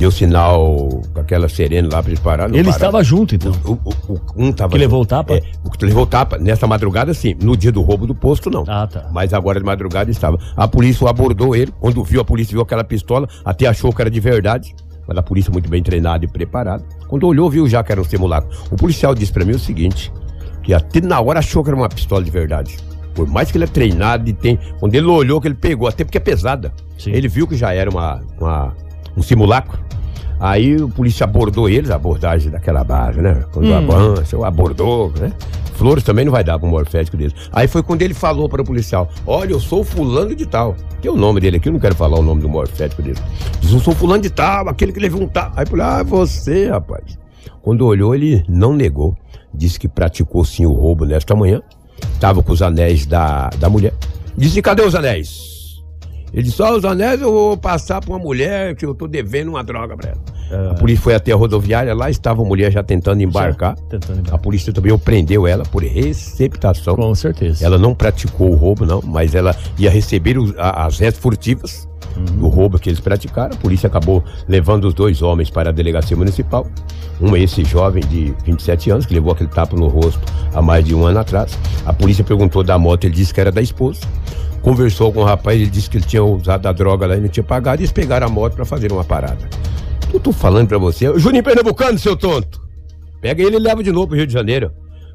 deu sinal com aquela serena lá para pararem. Ele estava junto, então. O, o, o, um tava que levou o tapa? É, o que levou o tapa, nessa madrugada, sim. No dia do roubo do posto, não. Ah, tá. Mas agora de madrugada estava. A polícia abordou ele. Quando viu, a polícia viu aquela pistola, até achou que era de verdade. Mas a polícia muito bem treinada e preparada. Quando olhou, viu já que era um simulacro. O policial disse para mim o seguinte: que até na hora achou que era uma pistola de verdade. Por mais que ele é treinado e tem. Quando ele olhou, que ele pegou, até porque é pesada. Sim. Ele viu que já era uma, uma um simulacro. Aí o polícia abordou eles, a abordagem daquela base, né? Quando hum. avança, abordou, né? Flores também não vai dar para um morfético deles. Aí foi quando ele falou para o policial: Olha, eu sou fulano de tal. Tem o nome dele aqui, eu não quero falar o nome do morfético dele. Diz: Eu sou fulano de tal, aquele que levou um tal. Aí falou: Ah, você, rapaz. Quando olhou, ele não negou. Disse que praticou sim o roubo nesta manhã. Estava com os anéis da, da mulher. Disse: Cadê os anéis? Ele disse: Ó, oh, os anéis eu vou passar para uma mulher que eu tô devendo uma droga para ela. É. A polícia foi até a rodoviária, lá estava a mulher já tentando embarcar. Já, tentando embarcar. A polícia também prendeu ela por receptação. Com certeza. Ela não praticou o roubo, não, mas ela ia receber os, a, as restas furtivas do roubo que eles praticaram. A polícia acabou levando os dois homens para a delegacia municipal. Um é esse jovem de 27 anos, que levou aquele tapa no rosto há mais de um ano atrás. A polícia perguntou da moto, ele disse que era da esposa conversou com o rapaz, ele disse que ele tinha usado a droga lá e não tinha pagado, e eles pegaram a moto para fazer uma parada. Eu tô falando para você, Juninho Pernambucano, seu tonto. Pega ele e leva de novo pro Rio de Janeiro.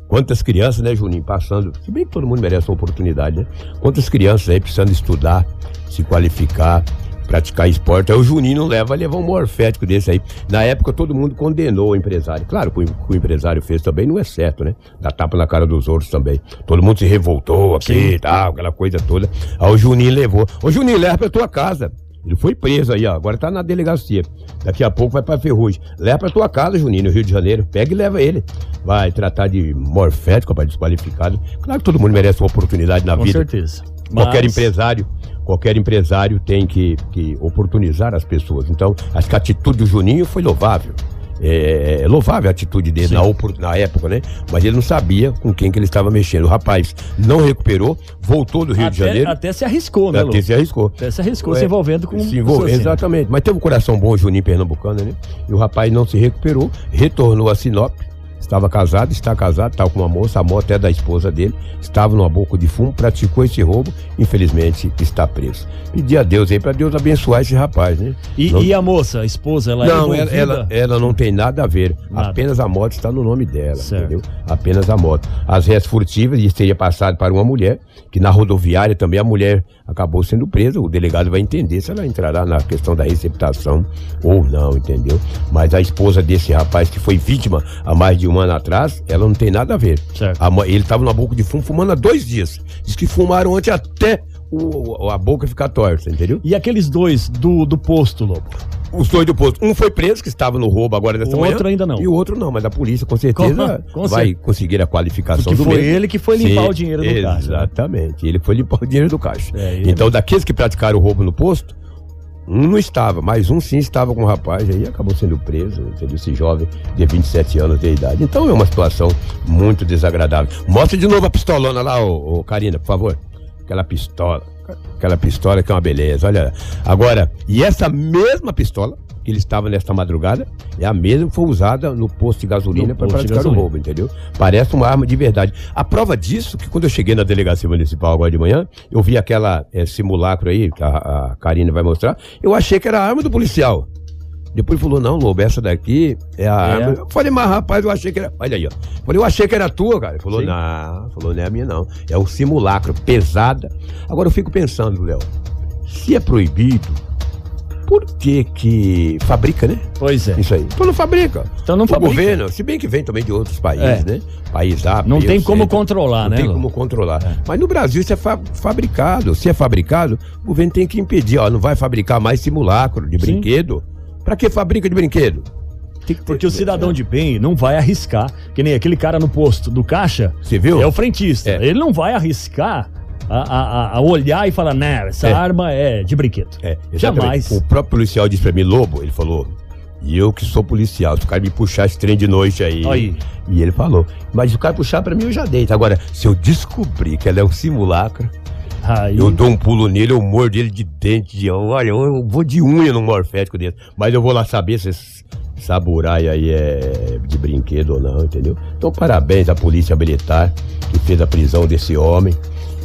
Quantas crianças, né, Juninho, passando. Se bem que todo mundo merece uma oportunidade, né? Quantas crianças aí precisando estudar, se qualificar, praticar esporte. Aí o Juninho não leva, levar um morfético desse aí. Na época todo mundo condenou o empresário. Claro que o, que o empresário fez também não é certo, né? Dá tapa na cara dos outros também. Todo mundo se revoltou aqui e tal, aquela coisa toda. Aí o Juninho levou. Ô Juninho, leva pra tua casa. Ele foi preso aí, ó. Agora tá na delegacia. Daqui a pouco vai pra Ferrugem. Leva pra tua casa, Juninho, no Rio de Janeiro. Pega e leva ele. Vai tratar de morfético, rapaz, desqualificado. Claro que todo mundo merece uma oportunidade na Com vida. Com certeza. Qualquer Mas... empresário qualquer empresário tem que, que oportunizar as pessoas. Então, acho que a atitude do Juninho foi louvável. É, é louvável a atitude dele na, na, época, né? Mas ele não sabia com quem que ele estava mexendo. O rapaz não recuperou, voltou do Rio até, de Janeiro. Até se arriscou, né? Até se arriscou. Até se arriscou é, se envolvendo com se envolvendo, Exatamente. Mas teve um coração bom, Juninho Pernambucano, né? E o rapaz não se recuperou, retornou a Sinop Estava casado, está casado, estava com uma moça, a moto é da esposa dele, estava numa boca de fumo, praticou esse roubo, infelizmente está preso. Pedi a Deus aí para Deus abençoar esse rapaz, né? E, não... e, a moça, a esposa, ela é Não, ela, ela, ela, não tem nada a ver. Nada. Apenas a moto está no nome dela, certo. entendeu? Apenas a moto. As restas furtivas teria passado para uma mulher, que na rodoviária também a mulher acabou sendo presa. O delegado vai entender se ela entrará na questão da receptação ou não, entendeu? Mas a esposa desse rapaz que foi vítima há mais de um ano atrás, ela não tem nada a ver. A, ele estava na boca de fumo fumando há dois dias. Diz que fumaram ontem até o, a boca ficar torta, entendeu? E aqueles dois do, do posto, Lobo? Os dois do posto. Um foi preso, que estava no roubo agora dessa o manhã. O outro ainda não. E o outro não, mas a polícia com certeza com, com vai conseguir a qualificação Porque do foi mesmo. ele que foi limpar Sim, o dinheiro do exatamente. caixa. Exatamente, ele foi limpar o dinheiro do caixa. É, então, daqueles que praticaram o roubo no posto, um não estava, mas um sim estava com o um rapaz aí acabou sendo preso, entendeu? Esse jovem de 27 anos de idade. Então é uma situação muito desagradável. Mostra de novo a pistolona lá, ô, ô Karina, por favor. Aquela pistola. Aquela pistola que é uma beleza, olha. Agora, e essa mesma pistola ele estava nesta madrugada é a mesma que foi usada no posto de gasolina para praticar o roubo, entendeu? Parece uma arma de verdade. A prova disso, que quando eu cheguei na delegacia municipal agora de manhã, eu vi aquela é, simulacro aí, que a, a Karina vai mostrar, eu achei que era a arma do policial. Depois falou, não, Lobo, essa daqui é a é. arma. Eu falei, mas rapaz, eu achei que era. Olha aí, ó. Falei, eu achei que era tua, cara. Ele falou, Sim. não, falou, não é a minha, não. É um simulacro, pesada. Agora eu fico pensando, Léo, se é proibido, por que que fabrica, né? Pois é. Isso aí. Então não fabrica. Então não o fabrica. governo, se bem que vem também de outros países, é. né? País A, Não tem como controlar, não né? Não tem como controlar. É. Mas no Brasil isso é fa fabricado. Se é fabricado, o governo tem que impedir, ó, não vai fabricar mais simulacro de Sim. brinquedo. Para que fabrica de brinquedo? Porque o cidadão de bem não vai arriscar, que nem aquele cara no posto do caixa. Você viu? É o frentista. É. Ele não vai arriscar a, a, a, olhar e falar, né, essa é. arma é de brinquedo. É, Jamais. O próprio policial disse pra mim, Lobo, ele falou, E eu que sou policial, se o cara me puxar esse trem de noite aí. Aí. E ele falou, mas o cara puxar pra mim eu já deito. Agora, se eu descobrir que ela é um simulacro, Aí, eu dou um pulo nele, eu mordo ele de dente, de olha, eu vou de unha no morfético dele. Mas eu vou lá saber se esse saburai aí é de brinquedo ou não, entendeu? Então, parabéns à Polícia Militar que fez a prisão desse homem.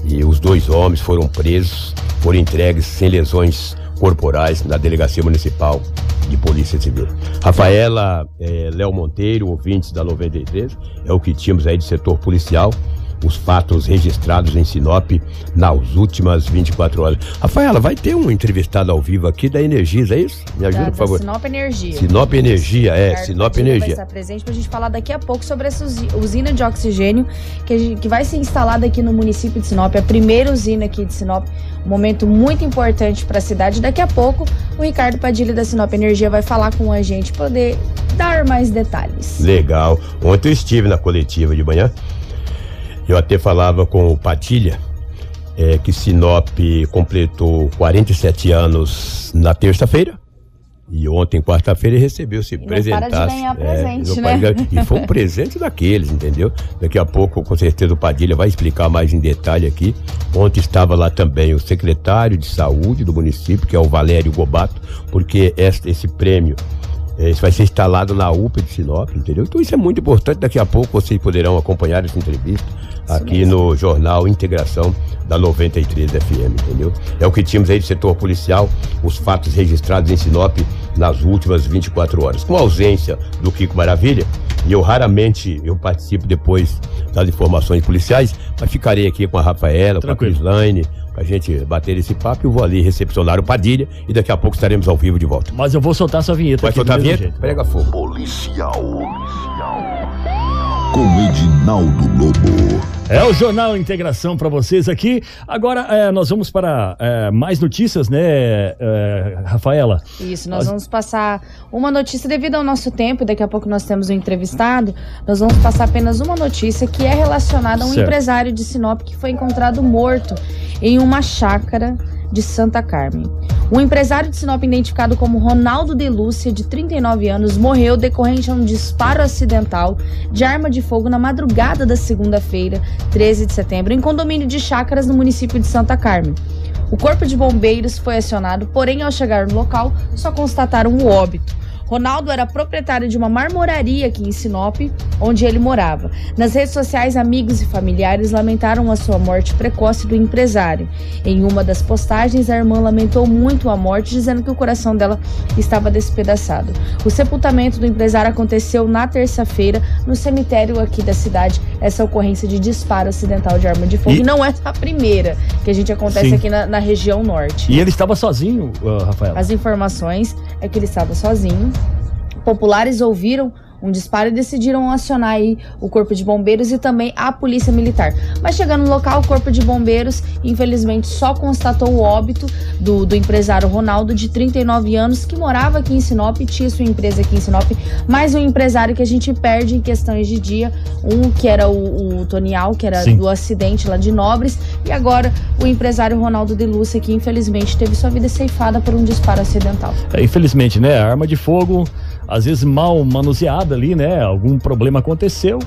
E os dois homens foram presos, foram entregues sem lesões corporais na Delegacia Municipal de Polícia Civil. Rafaela eh, Léo Monteiro, ouvintes da 93, é o que tínhamos aí de setor policial os fatos registrados em Sinop nas últimas 24 horas. Rafaela, vai ter um entrevistado ao vivo aqui da Energisa, é isso? Me ajuda, da, por favor. Sinop Energia. Sinop Energia, é, Ricardo Sinop Padilha Energia. vai estar presente para a gente falar daqui a pouco sobre essa usi- usina de oxigênio que, gente- que vai ser instalada aqui no município de Sinop, a primeira usina aqui de Sinop, um momento muito importante para a cidade. Daqui a pouco o Ricardo Padilha da Sinop Energia vai falar com a gente, poder dar mais detalhes. Legal. Ontem eu estive na coletiva de manhã. Eu até falava com o Patilha é, que Sinop completou 47 anos na terça-feira. E ontem, quarta-feira, ele recebeu para de presentaço. ganhar É, presente, né? para de ganhar- E foi um presente daqueles, entendeu? Daqui a pouco, com certeza, o Padilha vai explicar mais em detalhe aqui. Ontem estava lá também o secretário de saúde do município, que é o Valério Gobato, porque este, esse prêmio isso vai ser instalado na UPA de Sinop, entendeu? Então isso é muito importante. Daqui a pouco vocês poderão acompanhar essa entrevista aqui no Jornal Integração da 93 FM, entendeu? É o que tínhamos aí do setor policial, os fatos registrados em Sinop nas últimas 24 horas. Com a ausência do Kiko Maravilha, e eu raramente eu participo depois das informações policiais, mas ficarei aqui com a Rafaela, Tranquilo. com a Crislaine, pra gente bater esse papo. Eu vou ali recepcionar o Padilha e daqui a pouco estaremos ao vivo de volta. Mas eu vou soltar essa vinheta Vai soltar a vinheta? jeito. Prega fogo. Policial. Com Edinaldo Lobo. É o Jornal Integração para vocês aqui. Agora é, nós vamos para é, mais notícias, né, é, Rafaela? Isso, nós Nós- vamos passar uma notícia devido ao nosso tempo, daqui a pouco nós temos um entrevistado. Nós vamos passar apenas uma notícia que é relacionada a um Certo. empresário de Sinop que foi encontrado morto em uma chácara de Santa Carmen. Um empresário de Sinop identificado como Ronaldo de Lúcia, de 39 anos, morreu decorrente a um disparo acidental de arma de fogo na madrugada da segunda-feira, 13 de setembro, em condomínio de chácaras no município de Santa Carmen. O corpo de bombeiros foi acionado, porém, ao chegar no local, só constataram o óbito. Ronaldo era proprietário de uma marmoraria aqui em Sinop, onde ele morava. Nas redes sociais, amigos e familiares lamentaram a sua morte precoce do empresário. Em uma das postagens, a irmã lamentou muito a morte, dizendo que o coração dela estava despedaçado. O sepultamento do empresário aconteceu na terça-feira, no cemitério aqui da cidade. Essa ocorrência de disparo acidental de arma de fogo. E- não é a primeira que a gente acontece Sim. aqui na, na região norte. E ele estava sozinho, ah, Rafaela? As informações é que ele estava sozinho. Populares ouviram um disparo e decidiram acionar aí o corpo de bombeiros e também a polícia militar. Mas chegando no local, o corpo de bombeiros, infelizmente, só constatou o óbito do, do empresário Ronaldo, de 39 anos, que morava aqui em Sinop, tinha sua empresa aqui em Sinop, mais um empresário que a gente perde em questões de dia, um que era o, o Tonial, que era Sim. do acidente lá de Nobres, e agora o empresário Ronaldo de Lúcia, que infelizmente teve sua vida ceifada por um disparo acidental. É, infelizmente, né? Arma de fogo, às vezes mal manuseada ali, né? Algum problema aconteceu.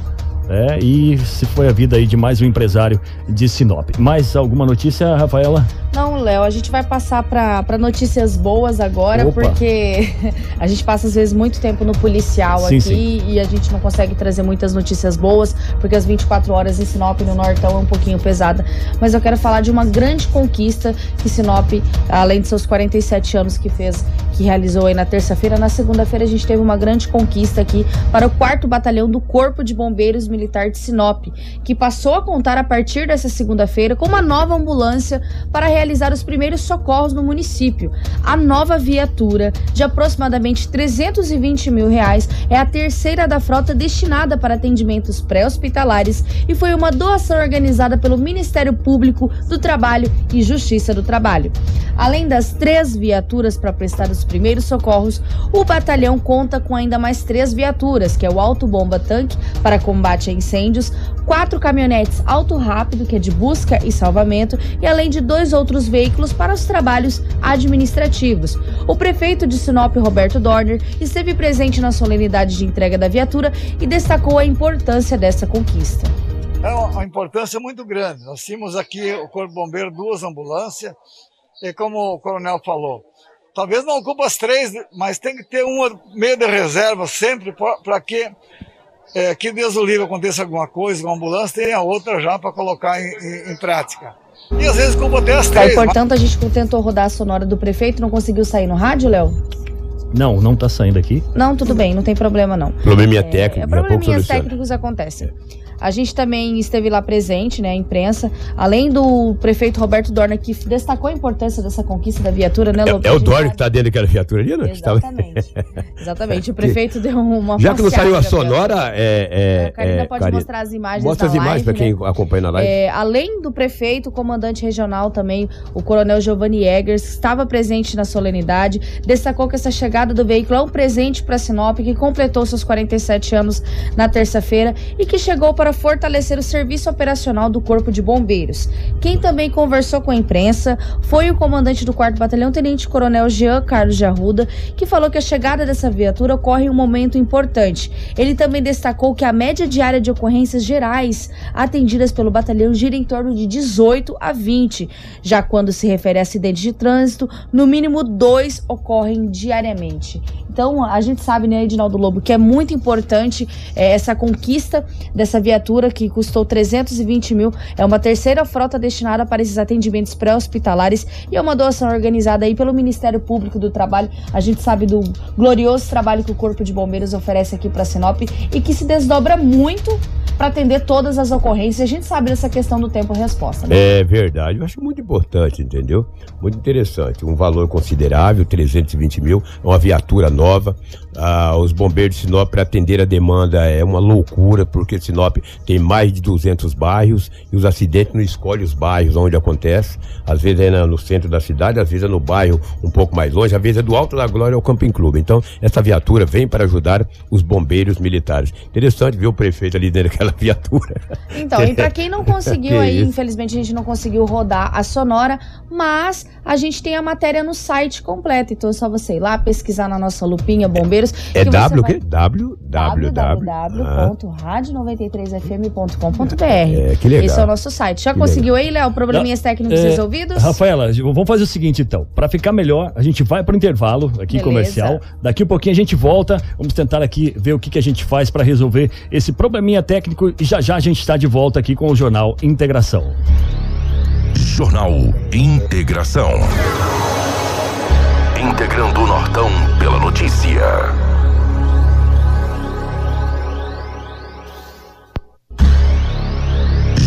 né? e se foi a vida aí de mais um empresário de Sinop. Mais alguma notícia, Rafaela? Não, Léo, a gente vai passar para notícias boas agora, Opa. porque [laughs] a gente passa às vezes muito tempo no policial Sim, aqui sim. e a gente não consegue trazer muitas notícias boas, porque as 24 horas em Sinop no Nortão é um pouquinho pesada. Mas eu quero falar de uma grande conquista que Sinop, além de seus 47 anos que fez, que realizou aí na terça-feira, na segunda-feira a gente teve uma grande conquista aqui para o 4 Batalhão do Corpo de Bombeiros Militar de Sinop, que passou a contar a partir dessa segunda-feira com uma nova ambulância para realizar os primeiros socorros no município. A nova viatura, de aproximadamente 320 mil reais, é a terceira da frota destinada para atendimentos pré-hospitalares e foi uma doação organizada pelo Ministério Público do Trabalho e Justiça do Trabalho. Além das três viaturas para prestar os primeiros socorros, o batalhão conta com ainda mais três viaturas, que é o Auto Bomba Tanque para combate a incêndios, quatro caminhonetes Auto Rápido, que é de busca e salvamento, e além de dois outros veículos para os trabalhos administrativos. O prefeito de Sinop, Roberto Dorner, esteve presente na solenidade de entrega da viatura e destacou a importância dessa conquista. É uma importância muito grande. Nós tínhamos aqui o Corpo Bombeiro, duas ambulâncias, e como o coronel falou, talvez não ocupe as três, mas tem que ter uma meio de reserva sempre para que é, que Deus o livre aconteça alguma coisa com a ambulância, tem a outra já para colocar em, em, em, prática. E às vezes culpa até as tá, três. Tá, portanto, mas... a gente tentou rodar a sonora do prefeito, não conseguiu sair no rádio, Léo? Não, não tá saindo aqui. Não, tudo bem, não tem problema não. Probleminha é, técnico, é, probleminhas técnicos acontecem. É. A gente também esteve lá presente, né, a imprensa, além do prefeito Roberto Dorna, que destacou a importância dessa conquista da viatura, né, Lobo? É, é o Dorna que está dentro daquela viatura ali, né? Exatamente. [laughs] Exatamente. O prefeito deu uma Já que não saiu a sonora, é, é, a Karina é, pode mostrar as imagens Mostra as imagens para quem né? acompanha na live. É, além do prefeito, o comandante regional também, o coronel Giovanni Eggers, estava presente na solenidade, destacou que essa chegada do veículo é um presente para Sinop, que completou seus 47 anos na terça-feira e que chegou para fortalecer o serviço operacional do Corpo de Bombeiros. Quem também conversou com a imprensa foi o comandante do 4 Batalhão, Tenente Coronel Jean Carlos de Arruda, que falou que a chegada dessa viatura ocorre em um momento importante. Ele também destacou que a média diária de ocorrências gerais atendidas pelo batalhão gira em torno de 18 a 20. Já quando se refere a acidentes de trânsito, no mínimo dois ocorrem diariamente. Então, a gente sabe, né, Edinaldo Lobo, que é muito importante é, essa conquista dessa viatura que custou 320 mil. É uma terceira frota destinada para esses atendimentos pré-hospitalares e é uma doação organizada aí pelo Ministério Público do Trabalho. A gente sabe do glorioso trabalho que o Corpo de Bombeiros oferece aqui para Sinop e que se desdobra muito para atender todas as ocorrências. A gente sabe dessa questão do tempo-resposta. Né? É verdade, eu acho muito importante, entendeu? Muito interessante. Um valor considerável, 320 mil, uma viatura nova. Ah, os bombeiros de Sinop, para atender a demanda, é uma loucura, porque Sinop tem mais de 200 bairros e os acidentes não escolhem os bairros onde acontece. Às vezes é no centro da cidade, às vezes é no bairro um pouco mais longe, às vezes é do Alto da Glória ao Camping Clube. Então, essa viatura vem para ajudar os bombeiros militares. Interessante ver o prefeito ali dentro daquela [laughs] viatura. Então, e para [laughs] quem não conseguiu [laughs] aí, isso? infelizmente a gente não conseguiu rodar a sonora, mas a gente tem a matéria no site completa. Então é só você ir lá pesquisar na nossa lupinha Bombeiros. É, é W w quê? Vai... 93 93fm.com.br. É, que legal. Esse é o nosso site. Já que conseguiu legal. aí, Léo, probleminhas Já, técnicos é, resolvidos? Rafaela, vamos fazer o seguinte então. Para ficar melhor, a gente vai para o intervalo aqui Beleza. comercial. Daqui um pouquinho a gente volta. Vamos tentar aqui ver o que, que a gente faz para resolver esse probleminha técnico. E já já a gente está de volta aqui com o Jornal Integração. Jornal Integração. Integrando o Nortão pela notícia.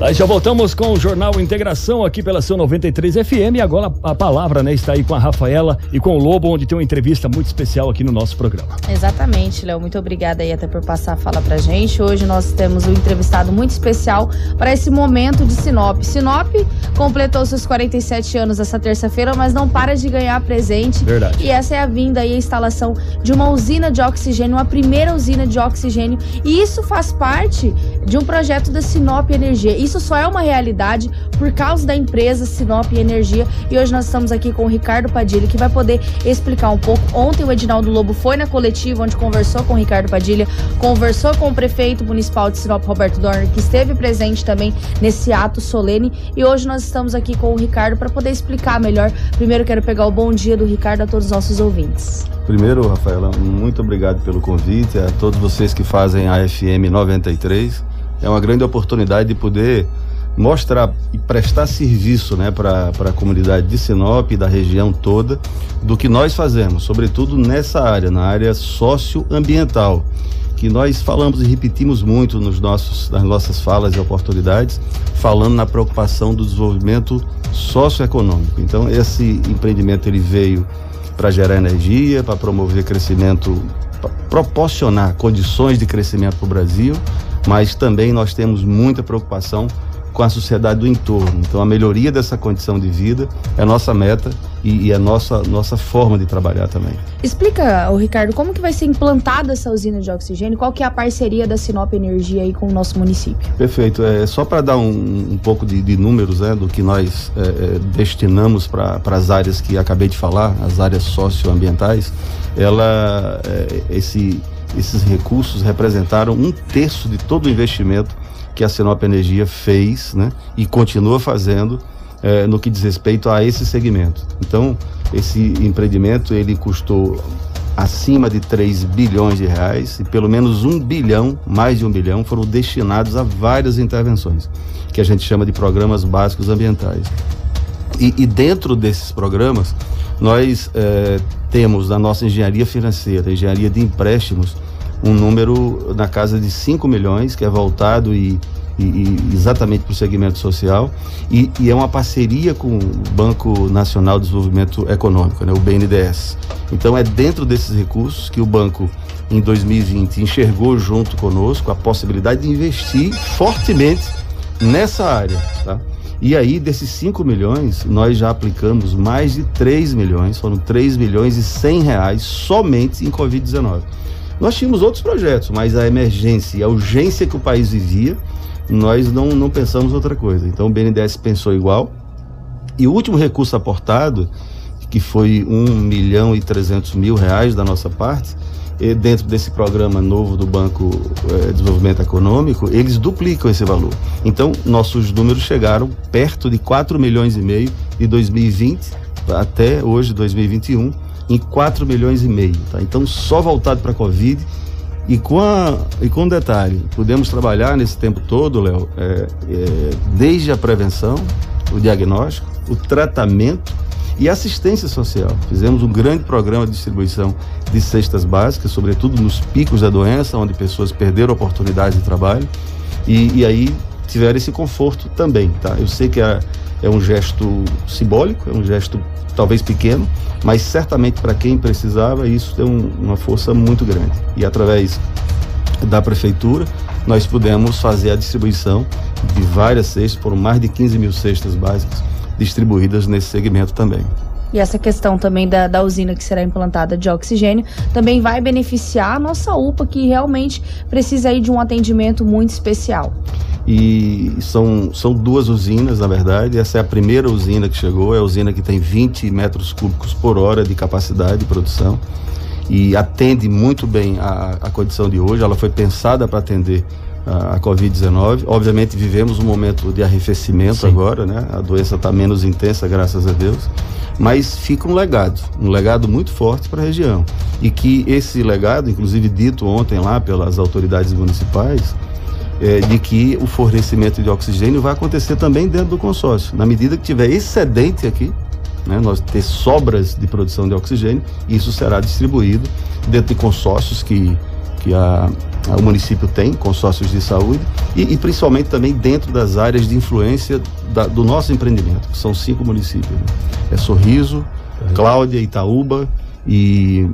Aí já voltamos com o Jornal Integração aqui pela seu 93 FM. E agora a palavra, né, está aí com a Rafaela e com o Lobo, onde tem uma entrevista muito especial aqui no nosso programa. Exatamente, Léo. Muito obrigada aí até por passar a fala pra gente. Hoje nós temos um entrevistado muito especial para esse momento de Sinop. Sinop completou seus 47 anos essa terça-feira, mas não para de ganhar presente. Verdade. E essa é a vinda e a instalação de uma usina de oxigênio, uma primeira usina de oxigênio. E isso faz parte de um projeto da Sinop Energia. Isso só é uma realidade por causa da empresa Sinop Energia. E hoje nós estamos aqui com o Ricardo Padilha, que vai poder explicar um pouco. Ontem o Edinaldo Lobo foi na coletiva, onde conversou com o Ricardo Padilha, conversou com o prefeito municipal de Sinop, Roberto Dorner, que esteve presente também nesse ato solene. E hoje nós estamos aqui com o Ricardo para poder explicar melhor. Primeiro quero pegar o bom dia do Ricardo a todos os nossos ouvintes. Primeiro, Rafaela, muito obrigado pelo convite, a todos vocês que fazem a FM 93 é uma grande oportunidade de poder mostrar e prestar serviço né, para a comunidade de Sinop e da região toda do que nós fazemos, sobretudo nessa área, na área socioambiental, que nós falamos e repetimos muito nos nossos, nas nossas falas e oportunidades, falando na preocupação do desenvolvimento socioeconômico. Então, esse empreendimento ele veio para gerar energia, para promover crescimento, para proporcionar condições de crescimento para o Brasil mas também nós temos muita preocupação com a sociedade do entorno. Então, a melhoria dessa condição de vida é a nossa meta e, e a nossa, nossa forma de trabalhar também. Explica, o Ricardo, como que vai ser implantada essa usina de oxigênio? Qual que é a parceria da Sinop Energia aí com o nosso município? Perfeito. É, só para dar um, um, pouco de, de números né, do que nós é, é, destinamos para as áreas que acabei de falar, as áreas socioambientais, ela, é, esse, esses recursos representaram um terço de todo o investimento que a Sinop Energia fez né, e continua fazendo é, no que diz respeito a esse segmento. Então, esse empreendimento ele custou acima de 3 bilhões de reais e pelo menos um bilhão, mais de um bilhão, foram destinados a várias intervenções, que a gente chama de programas básicos ambientais. E, e dentro desses programas, nós é, temos na nossa engenharia financeira, engenharia de empréstimos, um número na casa de 5 milhões, que é voltado e, e, exatamente para o segmento social, e, e, é uma parceria com o Banco Nacional de Desenvolvimento Econômico, né, o BNDES. Então é dentro desses recursos que o banco, em 2020, enxergou junto conosco a possibilidade de investir fortemente nessa área. Tá? E aí, desses 5 milhões, nós já aplicamos mais de 3 milhões, foram 3 milhões e 100 reais somente em Covid-19. Nós tínhamos outros projetos, mas a emergência e a urgência que o país vivia, nós não, não pensamos outra coisa. Então o BNDES pensou igual. E o último recurso aportado, que foi 1 milhão e 300 mil reais da nossa parte, dentro desse programa novo do Banco eh, de Desenvolvimento Econômico, eles duplicam esse valor. Então, nossos números chegaram perto de 4 milhões e meio de 2020 até hoje, 2021 em 4 milhões e meio. Tá? Então, só voltado para a Covid. E com, a, e com um detalhe, podemos trabalhar nesse tempo todo, Léo, é, é, desde a prevenção, o diagnóstico, o tratamento e assistência social. Fizemos um grande programa de distribuição de cestas básicas, sobretudo nos picos da doença, onde pessoas perderam oportunidades de trabalho. E, e aí tiveram esse conforto também, tá? Eu sei que é, é um gesto simbólico, é um gesto talvez pequeno, mas certamente para quem precisava isso tem um, uma força muito grande. E através da prefeitura nós pudemos fazer a distribuição de várias cestas, foram mais de 15 mil cestas básicas distribuídas nesse segmento também. E essa questão também da, da usina que será implantada de oxigênio também vai beneficiar a nossa UPA, que realmente precisa aí de um atendimento muito especial. E são, são duas usinas, na verdade. Essa é a primeira usina que chegou, é a usina que tem 20 metros cúbicos por hora de capacidade de produção e atende muito bem a, a condição de hoje. Ela foi pensada para atender a, a Covid-19. Obviamente vivemos um momento de arrefecimento Sim. agora, né? A doença está menos intensa, graças a Deus. Mas fica um legado, um legado muito forte para a região. E que esse legado, inclusive dito ontem lá pelas autoridades municipais, é, de que o fornecimento de oxigênio vai acontecer também dentro do consórcio. Na medida que tiver excedente aqui, né, nós ter sobras de produção de oxigênio, isso será distribuído dentro de consórcios que, que a, a, o município tem, consórcios de saúde, e, e principalmente também dentro das áreas de influência da, do nosso empreendimento, que são cinco municípios. Né? É Sorriso, Cláudia, Itaúba e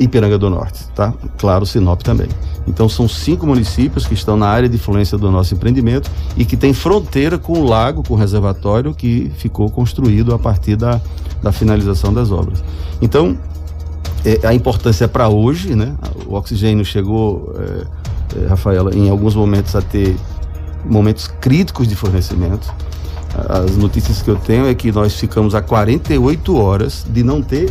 Ipiranga do Norte, tá? Claro, Sinop também. Então são cinco municípios que estão na área de influência do nosso empreendimento e que tem fronteira com o lago, com o reservatório que ficou construído a partir da, da finalização das obras. Então, é, a importância é para hoje, né? O oxigênio chegou, é, é, Rafaela, em alguns momentos a ter momentos críticos de fornecimento. As notícias que eu tenho é que nós ficamos a 48 horas de não ter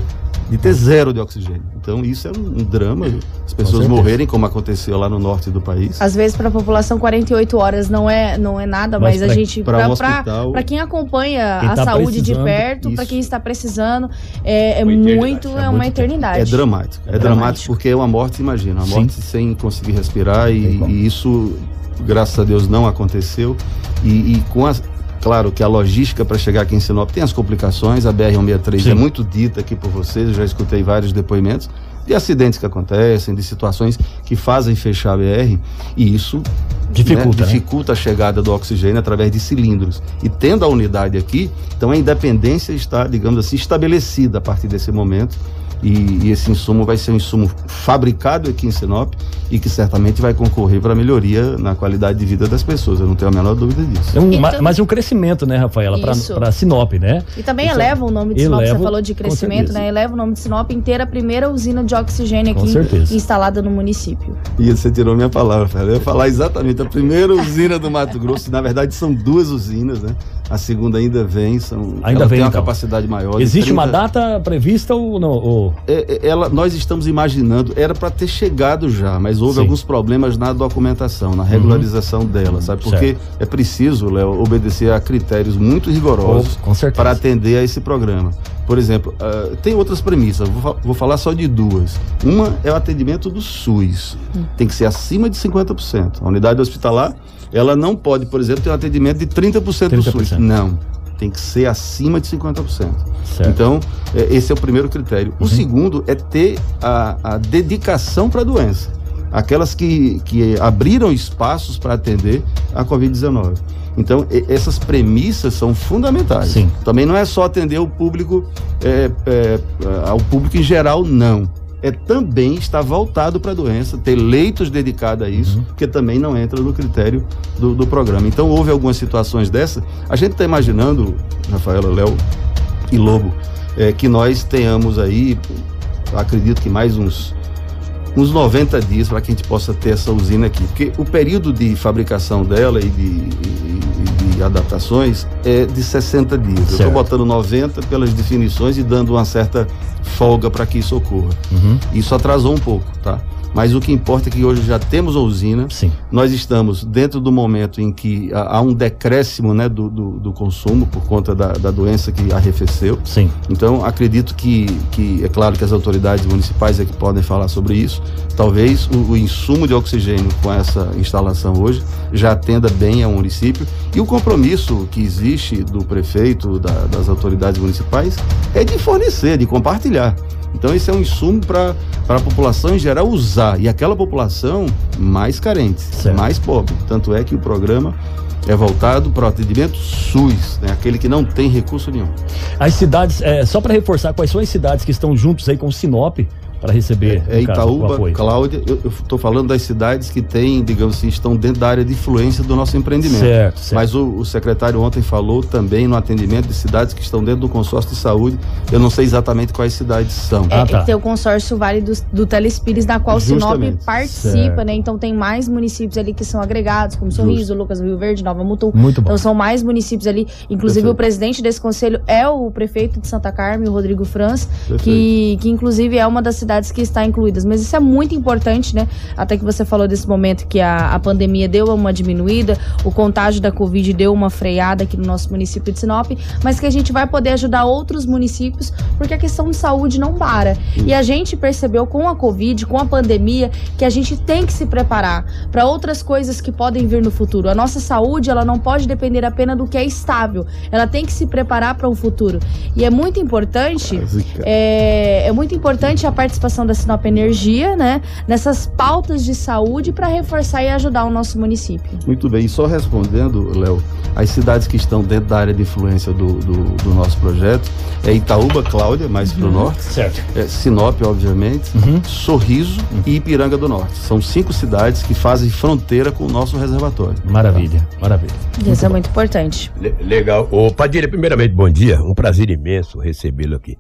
de ter zero de oxigênio. Então isso é um, drama, as pessoas morrerem como aconteceu lá no norte do país. Às vezes para a população 48 horas não é não é nada, mas, mas a gente para um para quem acompanha quem a tá saúde de perto, para quem está precisando, é, é muito é, é uma eternidade. É dramático. É, é dramático. dramático porque é uma morte, imagina, uma morte Sim. sem conseguir respirar e, e, isso graças a Deus não aconteceu e, e com as Claro que a logística para chegar aqui em Sinop tem as complicações, a BR-163 Sim. é muito dita aqui por vocês, eu já escutei vários depoimentos de acidentes que acontecem, de situações que fazem fechar a BR, e isso dificulta, né, dificulta né? a chegada do oxigênio através de cilindros. E tendo a unidade aqui, então a independência está, digamos assim, estabelecida a partir desse momento e, e, esse insumo vai ser um insumo fabricado aqui em Sinop e que certamente vai concorrer para a melhoria na qualidade de vida das pessoas. Eu não tenho a menor dúvida disso. É um, então, mas um crescimento, né, Rafaela, para Sinop, né? E também então, eleva o nome de Sinop, você falou de crescimento, né? Eleva o nome de Sinop inteira a primeira usina de oxigênio aqui instalada no município. E você tirou minha palavra, Rafaela. Eu ia falar exatamente a primeira usina do Mato Grosso, na verdade são duas usinas, né? A segunda ainda vem, são, ainda ela vem, tem uma então. capacidade maior. Existe 30... uma data prevista ou não? Ou... É, é, ela, nós estamos imaginando, era para ter chegado já, mas houve Sim. alguns problemas na documentação, na regularização uhum. dela, sabe? Porque certo. é preciso, Léo, obedecer a critérios muito rigorosos oh, para atender a esse programa. Por exemplo, uh, tem outras premissas, vou, vou, falar só de duas. Uma é o atendimento do SUS, hum. tem que ser acima de 50%. A unidade hospitalar ela não pode, por exemplo, ter um atendimento de 30%, 30%. do SUS. Não. Tem que ser acima de 50%. Certo. Então, é, esse é o primeiro critério. Uhum. O segundo é ter a, a dedicação para a doença. Aquelas que, que abriram espaços para atender a Covid-19. Então, essas premissas são fundamentais. Sim. Também não é só atender o público, é, é, ao público em geral, não é também estar voltado para a doença, ter leitos dedicados a isso, uhum. que também não entra no critério do, do programa. Então houve algumas situações dessa. A gente está imaginando, Rafaela, Léo e Lobo, é, que nós tenhamos aí, acredito que mais uns uns 90 dias para que a gente possa ter essa usina aqui. Porque o período de fabricação dela e de, e, e de adaptações é de 60 dias. Certo. Eu estou botando 90 pelas definições e dando uma certa folga para que isso ocorra. Uhum. Isso atrasou um pouco, tá? Mas o que importa é que hoje já temos a usina. Sim. Nós estamos dentro do momento em que há um decréscimo né, do, do, do consumo por conta da, da, doença que arrefeceu. Sim. Então, acredito que, que, é claro que as autoridades municipais é que podem falar sobre isso. Talvez o, o insumo de oxigênio com essa instalação hoje já atenda bem ao município. E o compromisso que existe do prefeito, da, das autoridades municipais, é de fornecer, de compartilhar. Então, esse é um insumo para a população em geral usar. E aquela população mais carente, certo. mais pobre. Tanto é que o programa é voltado para o atendimento SUS, né? aquele que não tem recurso nenhum. As cidades, é, só para reforçar, quais são as cidades que estão juntos aí com o Sinop para receber. É, é Itaúba, caso, Cláudia, eu estou falando das cidades que têm, digamos assim, estão dentro da área de influência do nosso empreendimento. Certo, certo. Mas o, o, secretário ontem falou também no atendimento de cidades que estão dentro do consórcio de saúde. Eu não sei exatamente quais cidades são. É, ah, tá. tem o consórcio Vale do, do Telespires, da qual Justamente. Sinop participa, certo. né? Então tem mais municípios ali que são agregados, como Sorriso, Justo. Lucas Rio Verde, Nova Mutum. Muito bom. Então são mais municípios ali. Inclusive Perfeito. o presidente desse conselho é o prefeito de Santa Carmen, o Rodrigo Franz, que, que inclusive é uma das cidades que está incluída mas isso é muito importante, né? Até que você falou desse momento que a, a pandemia deu uma diminuída, o contágio da Covid deu uma freada aqui no nosso município de Sinop, mas que a gente vai poder ajudar outros municípios, porque a questão de saúde não para. E a gente percebeu com a Covid, com a pandemia, que a gente tem que se preparar para outras coisas que podem vir no futuro. A nossa saúde, ela não pode depender apenas do que é estável, ela tem que se preparar para um futuro. E é muito importante, é, é muito importante a participação da Sinop Energia energia, né, nessas pautas de saúde para reforçar e ajudar o nosso município. Muito bem, e só respondendo, Léo, as cidades que estão dentro da área de influência do, do, do nosso projeto é Itaúba, Cláudia, mais uhum. para o norte, certo. É Sinop, obviamente, uhum. Sorriso uhum. e Ipiranga do Norte. São cinco cidades que fazem fronteira com o nosso reservatório. Maravilha, tá? maravilha. Isso muito é bom. muito importante. Le legal. Ô, Padilha, primeiramente, bom dia. Um prazer imenso recebê-lo aqui.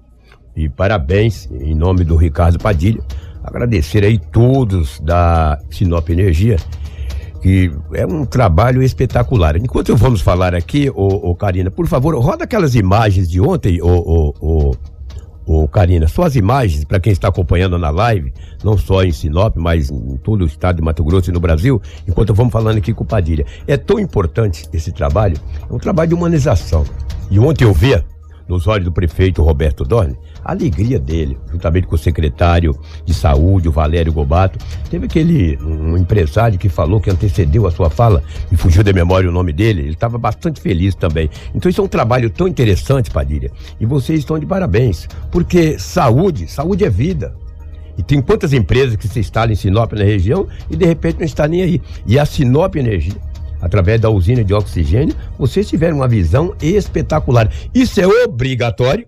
E parabéns em nome do Ricardo Padilha Agradecer aí todos da Sinop Energia, que é um trabalho espetacular. Enquanto vamos falar aqui, ô, ô Karina, por favor, roda aquelas imagens de ontem, ô, ô, ô, ô Karina, suas imagens, para quem está acompanhando na live, não só em Sinop, mas em todo o estado de Mato Grosso e no Brasil, enquanto vamos falando aqui com o Padilha. É tão importante esse trabalho, é um trabalho de humanização. E ontem eu vi, nos olhos do prefeito Roberto Dorne, a alegria dele, juntamente com o secretário de saúde, o Valério Gobato. Teve aquele um empresário que falou que antecedeu a sua fala, e fugiu da memória o nome dele, ele estava bastante feliz também. Então isso é um trabalho tão interessante, Padilha, e vocês estão de parabéns, porque saúde, saúde é vida. E tem quantas empresas que se instalam em Sinop na região e de repente não está nem aí. E a Sinop Energia através da usina de oxigênio, vocês tiveram uma visão espetacular. Isso é obrigatório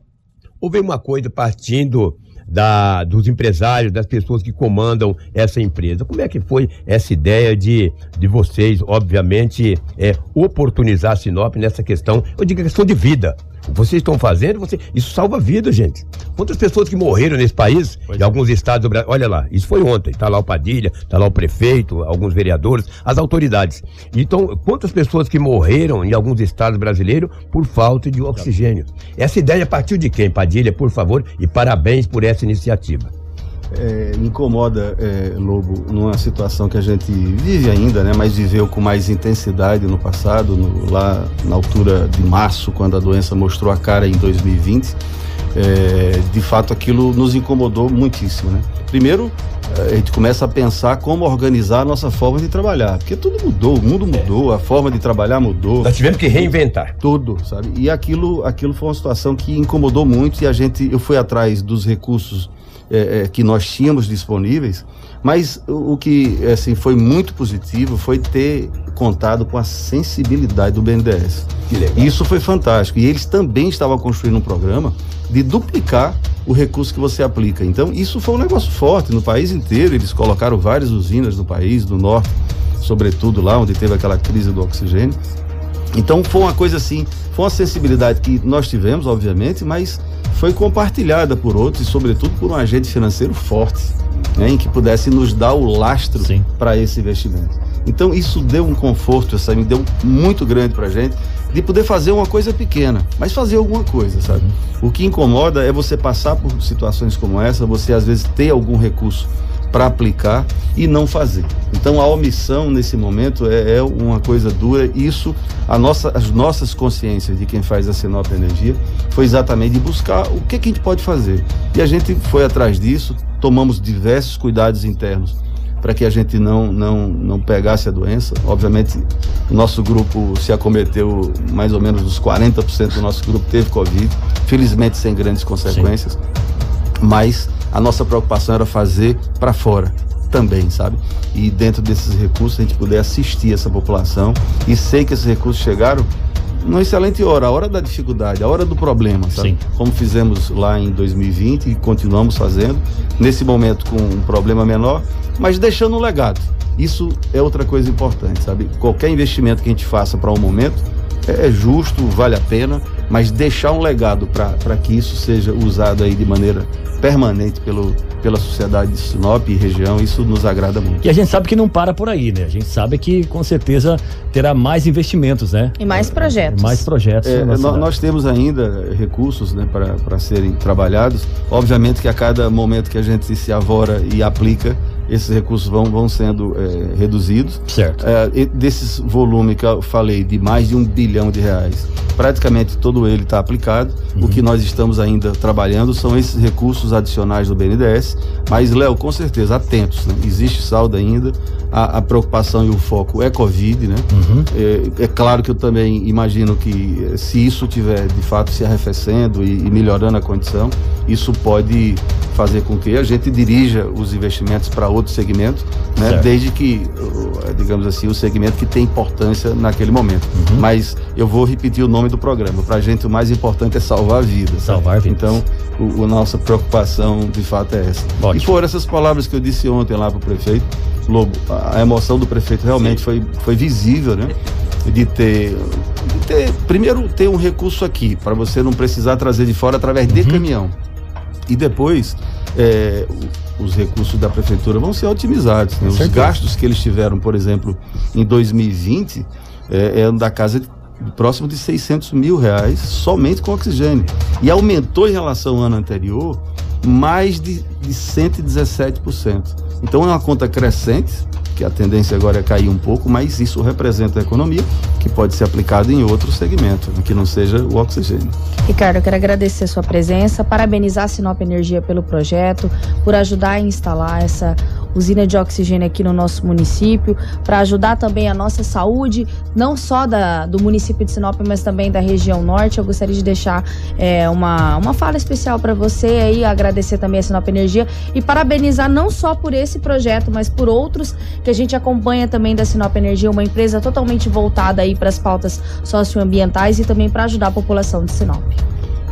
ou vem uma coisa partindo da, dos empresários, das pessoas que comandam essa empresa. Como é que foi essa ideia de, de vocês, obviamente, é, oportunizar a Sinop nessa questão, eu digo questão de vida? Vocês estão fazendo, você, isso salva vida, gente. Quantas pessoas que morreram nesse país, pois em é. alguns estados do Brasil, olha lá, isso foi ontem, tá lá o Padilha, tá lá o prefeito, alguns vereadores, as autoridades. Então, quantas pessoas que morreram em alguns estados brasileiros por falta de oxigênio? Essa ideia partiu de quem, Padilha, por favor, e parabéns por essa iniciativa é, incomoda, é, Lobo, numa situação que a gente vive ainda, né, mas viveu com mais intensidade no passado, no, lá na altura de março, quando a doença mostrou a cara em 2020. É, de fato, aquilo nos incomodou muitíssimo. Né? Primeiro, a gente começa a pensar como organizar a nossa forma de trabalhar, porque tudo mudou, o mundo mudou, a forma de trabalhar mudou. Nós tivemos que reinventar. Tudo, sabe? E aquilo, aquilo foi uma situação que incomodou muito e a gente, eu fui atrás dos recursos é, é, que nós tínhamos disponíveis, mas o, que assim, foi muito positivo foi ter contado com a sensibilidade do BNDES. Isso foi fantástico. E eles também estavam construindo um programa de duplicar o recurso que você aplica. Então, isso foi um negócio forte no país inteiro. Eles colocaram várias usinas no país, do norte, sobretudo lá onde teve aquela crise do oxigênio. Então, foi uma coisa assim, foi uma sensibilidade que nós tivemos, obviamente, mas foi compartilhada por outros e, sobretudo, por um agente financeiro forte, né, em que pudesse nos dar o lastro para esse investimento. Então, isso deu um conforto, sabe, deu muito grande para a gente de poder fazer uma coisa pequena, mas fazer alguma coisa, sabe? O que incomoda é você passar por situações como essa, você às vezes ter algum recurso para aplicar e não fazer. Então a omissão nesse momento é, é, uma coisa dura. Isso, a nossa, as nossas consciências de quem faz a Sinop Energia foi exatamente de buscar o que, que a gente pode fazer. E a gente foi atrás disso, tomamos diversos cuidados internos para que a gente não, não, não pegasse a doença. Obviamente, o nosso grupo se acometeu, mais ou menos os 40% do nosso grupo teve Covid, felizmente sem grandes consequências, Sim. mas a nossa preocupação era fazer para fora também, sabe? E dentro desses recursos a gente poder assistir essa população e sei que esses recursos chegaram numa excelente hora, a hora da dificuldade, a hora do problema, sabe? Sim. Como fizemos lá em 2020 e continuamos fazendo, nesse momento com um problema menor, mas deixando um legado. Isso é outra coisa importante, sabe? Qualquer investimento que a gente faça para um momento é, é justo, vale a pena, mas deixar um legado para que isso seja usado aí de maneira permanente pelo, pela sociedade de Sinop e região, isso nos agrada muito. E a gente sabe que não para por aí, né? A gente sabe que com certeza terá mais investimentos, né? E mais projetos. Mais projetos. É, nós, nós temos ainda recursos né, para serem trabalhados. Obviamente que a cada momento que a gente se avora e aplica, esses recursos vão, vão sendo é, reduzidos. Certo. É, desses volumes que eu falei, de mais de um bilhão de reais, praticamente todo ele está aplicado. Uhum. O que nós estamos ainda trabalhando são esses recursos adicionais do BNDES. Mas, Léo, com certeza, atentos, né? existe saldo ainda. A, a, preocupação e o foco é Covid, né? Uhum. É, é, claro que eu também imagino que eh, se isso tiver de fato se arrefecendo e, e melhorando a condição, isso pode fazer com que a gente dirija os investimentos para outro segmento, né? Desde que, digamos assim, o segmento que tem importância naquele momento. Uhum. Mas eu vou repetir o nome do programa. Para a gente o mais importante é salvar vidas. Salvar vidas. Então, o, a nossa preocupação de fato é essa. Ótimo. E foram essas palavras que eu disse ontem lá para o prefeito. Lobo, a emoção do prefeito realmente foi, foi visível, né? De ter, de ter, primeiro, ter um recurso aqui, para você não precisar trazer de fora através de uhum. caminhão. E depois, é, os recursos da prefeitura vão ser otimizados. Né? Os gastos que eles tiveram, por exemplo, em 2020, é, é da casa de próximo de 600 mil reais somente com oxigênio. E aumentou em relação ao ano anterior mais de, de 117%. Então é uma conta crescente que a tendência agora é cair um pouco, mas isso representa a economia que pode ser aplicada em outro segmento, que não seja o oxigênio. Ricardo, eu quero agradecer a sua presença, parabenizar a Sinop Energia pelo projeto, por ajudar a instalar essa usina de oxigênio aqui no nosso município, para ajudar também a nossa saúde, não só da, do município de Sinop, mas também da região norte. Eu gostaria de deixar é, uma, uma fala especial para você aí, agradecer também a Sinop Energia e parabenizar não só por esse projeto, mas por outros que a gente acompanha também da Sinop Energia, uma empresa totalmente voltada aí para as pautas socioambientais e também para ajudar a população de Sinop.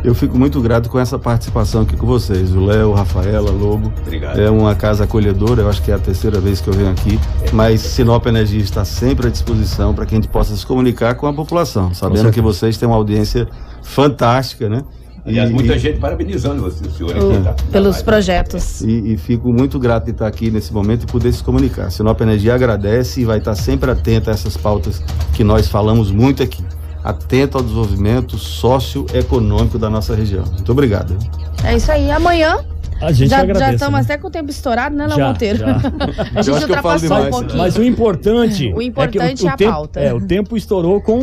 eu fico muito grato com essa participação aqui com vocês. O Léo, Rafaela, Lobo. Obrigado. É uma casa acolhedora, eu acho que é a terceira vez que eu venho aqui. Mas Sinop Energia está sempre à disposição para que a gente possa se comunicar com a população, sabendo que vocês têm uma audiência fantástica, né? Aliás, E- muita e- gente parabenizando você, o senhor O- aqui. Tá, pelos Tá lá. projetos. E, e fico muito grato de estar aqui nesse momento e poder se comunicar. Sinop Energia agradece e vai estar sempre atenta a essas pautas que nós falamos muito aqui. Atento ao desenvolvimento socioeconômico da nossa região. Muito obrigado. É isso aí. Amanhã A gente já, agradece. já estamos né? até com o tempo estourado, né, Léo Monteiro? já. [laughs] a gente ultrapassou demais, um pouquinho. Mas o importante. [laughs] O importante que é a tempo, pauta. É, o tempo estourou com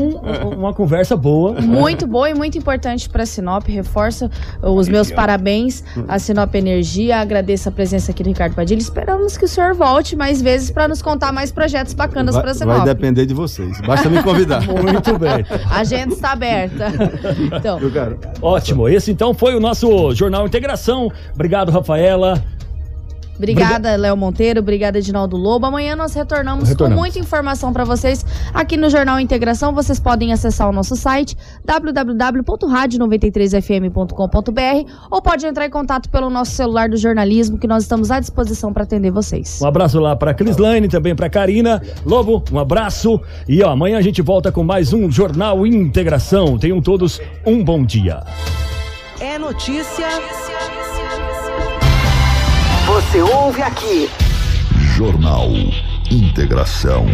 uma conversa boa. Muito boa e muito importante para Sinop. Reforça os meus parabéns à Sinop Energia. Agradeço a presença aqui do Ricardo Padilha. Esperamos que o senhor volte mais vezes para nos contar mais projetos bacanas para Vai, Sinop. vai depender de vocês. Basta me convidar. [laughs] Muito bem. A agenda está aberta. Então, Eu quero. Ótimo. Esse então foi o nosso Jornal Integração. Obrigado, Rafaela. Obrigada, Léo Monteiro. Obrigada, Edinaldo Lobo. Amanhã nós retornamos, Retornamos. com muita informação para vocês aqui no Jornal Integração. Vocês podem acessar o nosso site www.radio93fm.com.br ou pode entrar em contato pelo nosso celular do jornalismo que nós estamos à disposição para atender vocês. Um abraço lá pra Crislane, também pra Karina. Lobo, um abraço. E ó, amanhã a gente volta com mais um Jornal Integração. Tenham todos um bom dia. É notícia. Você ouve aqui. Jornal Integração.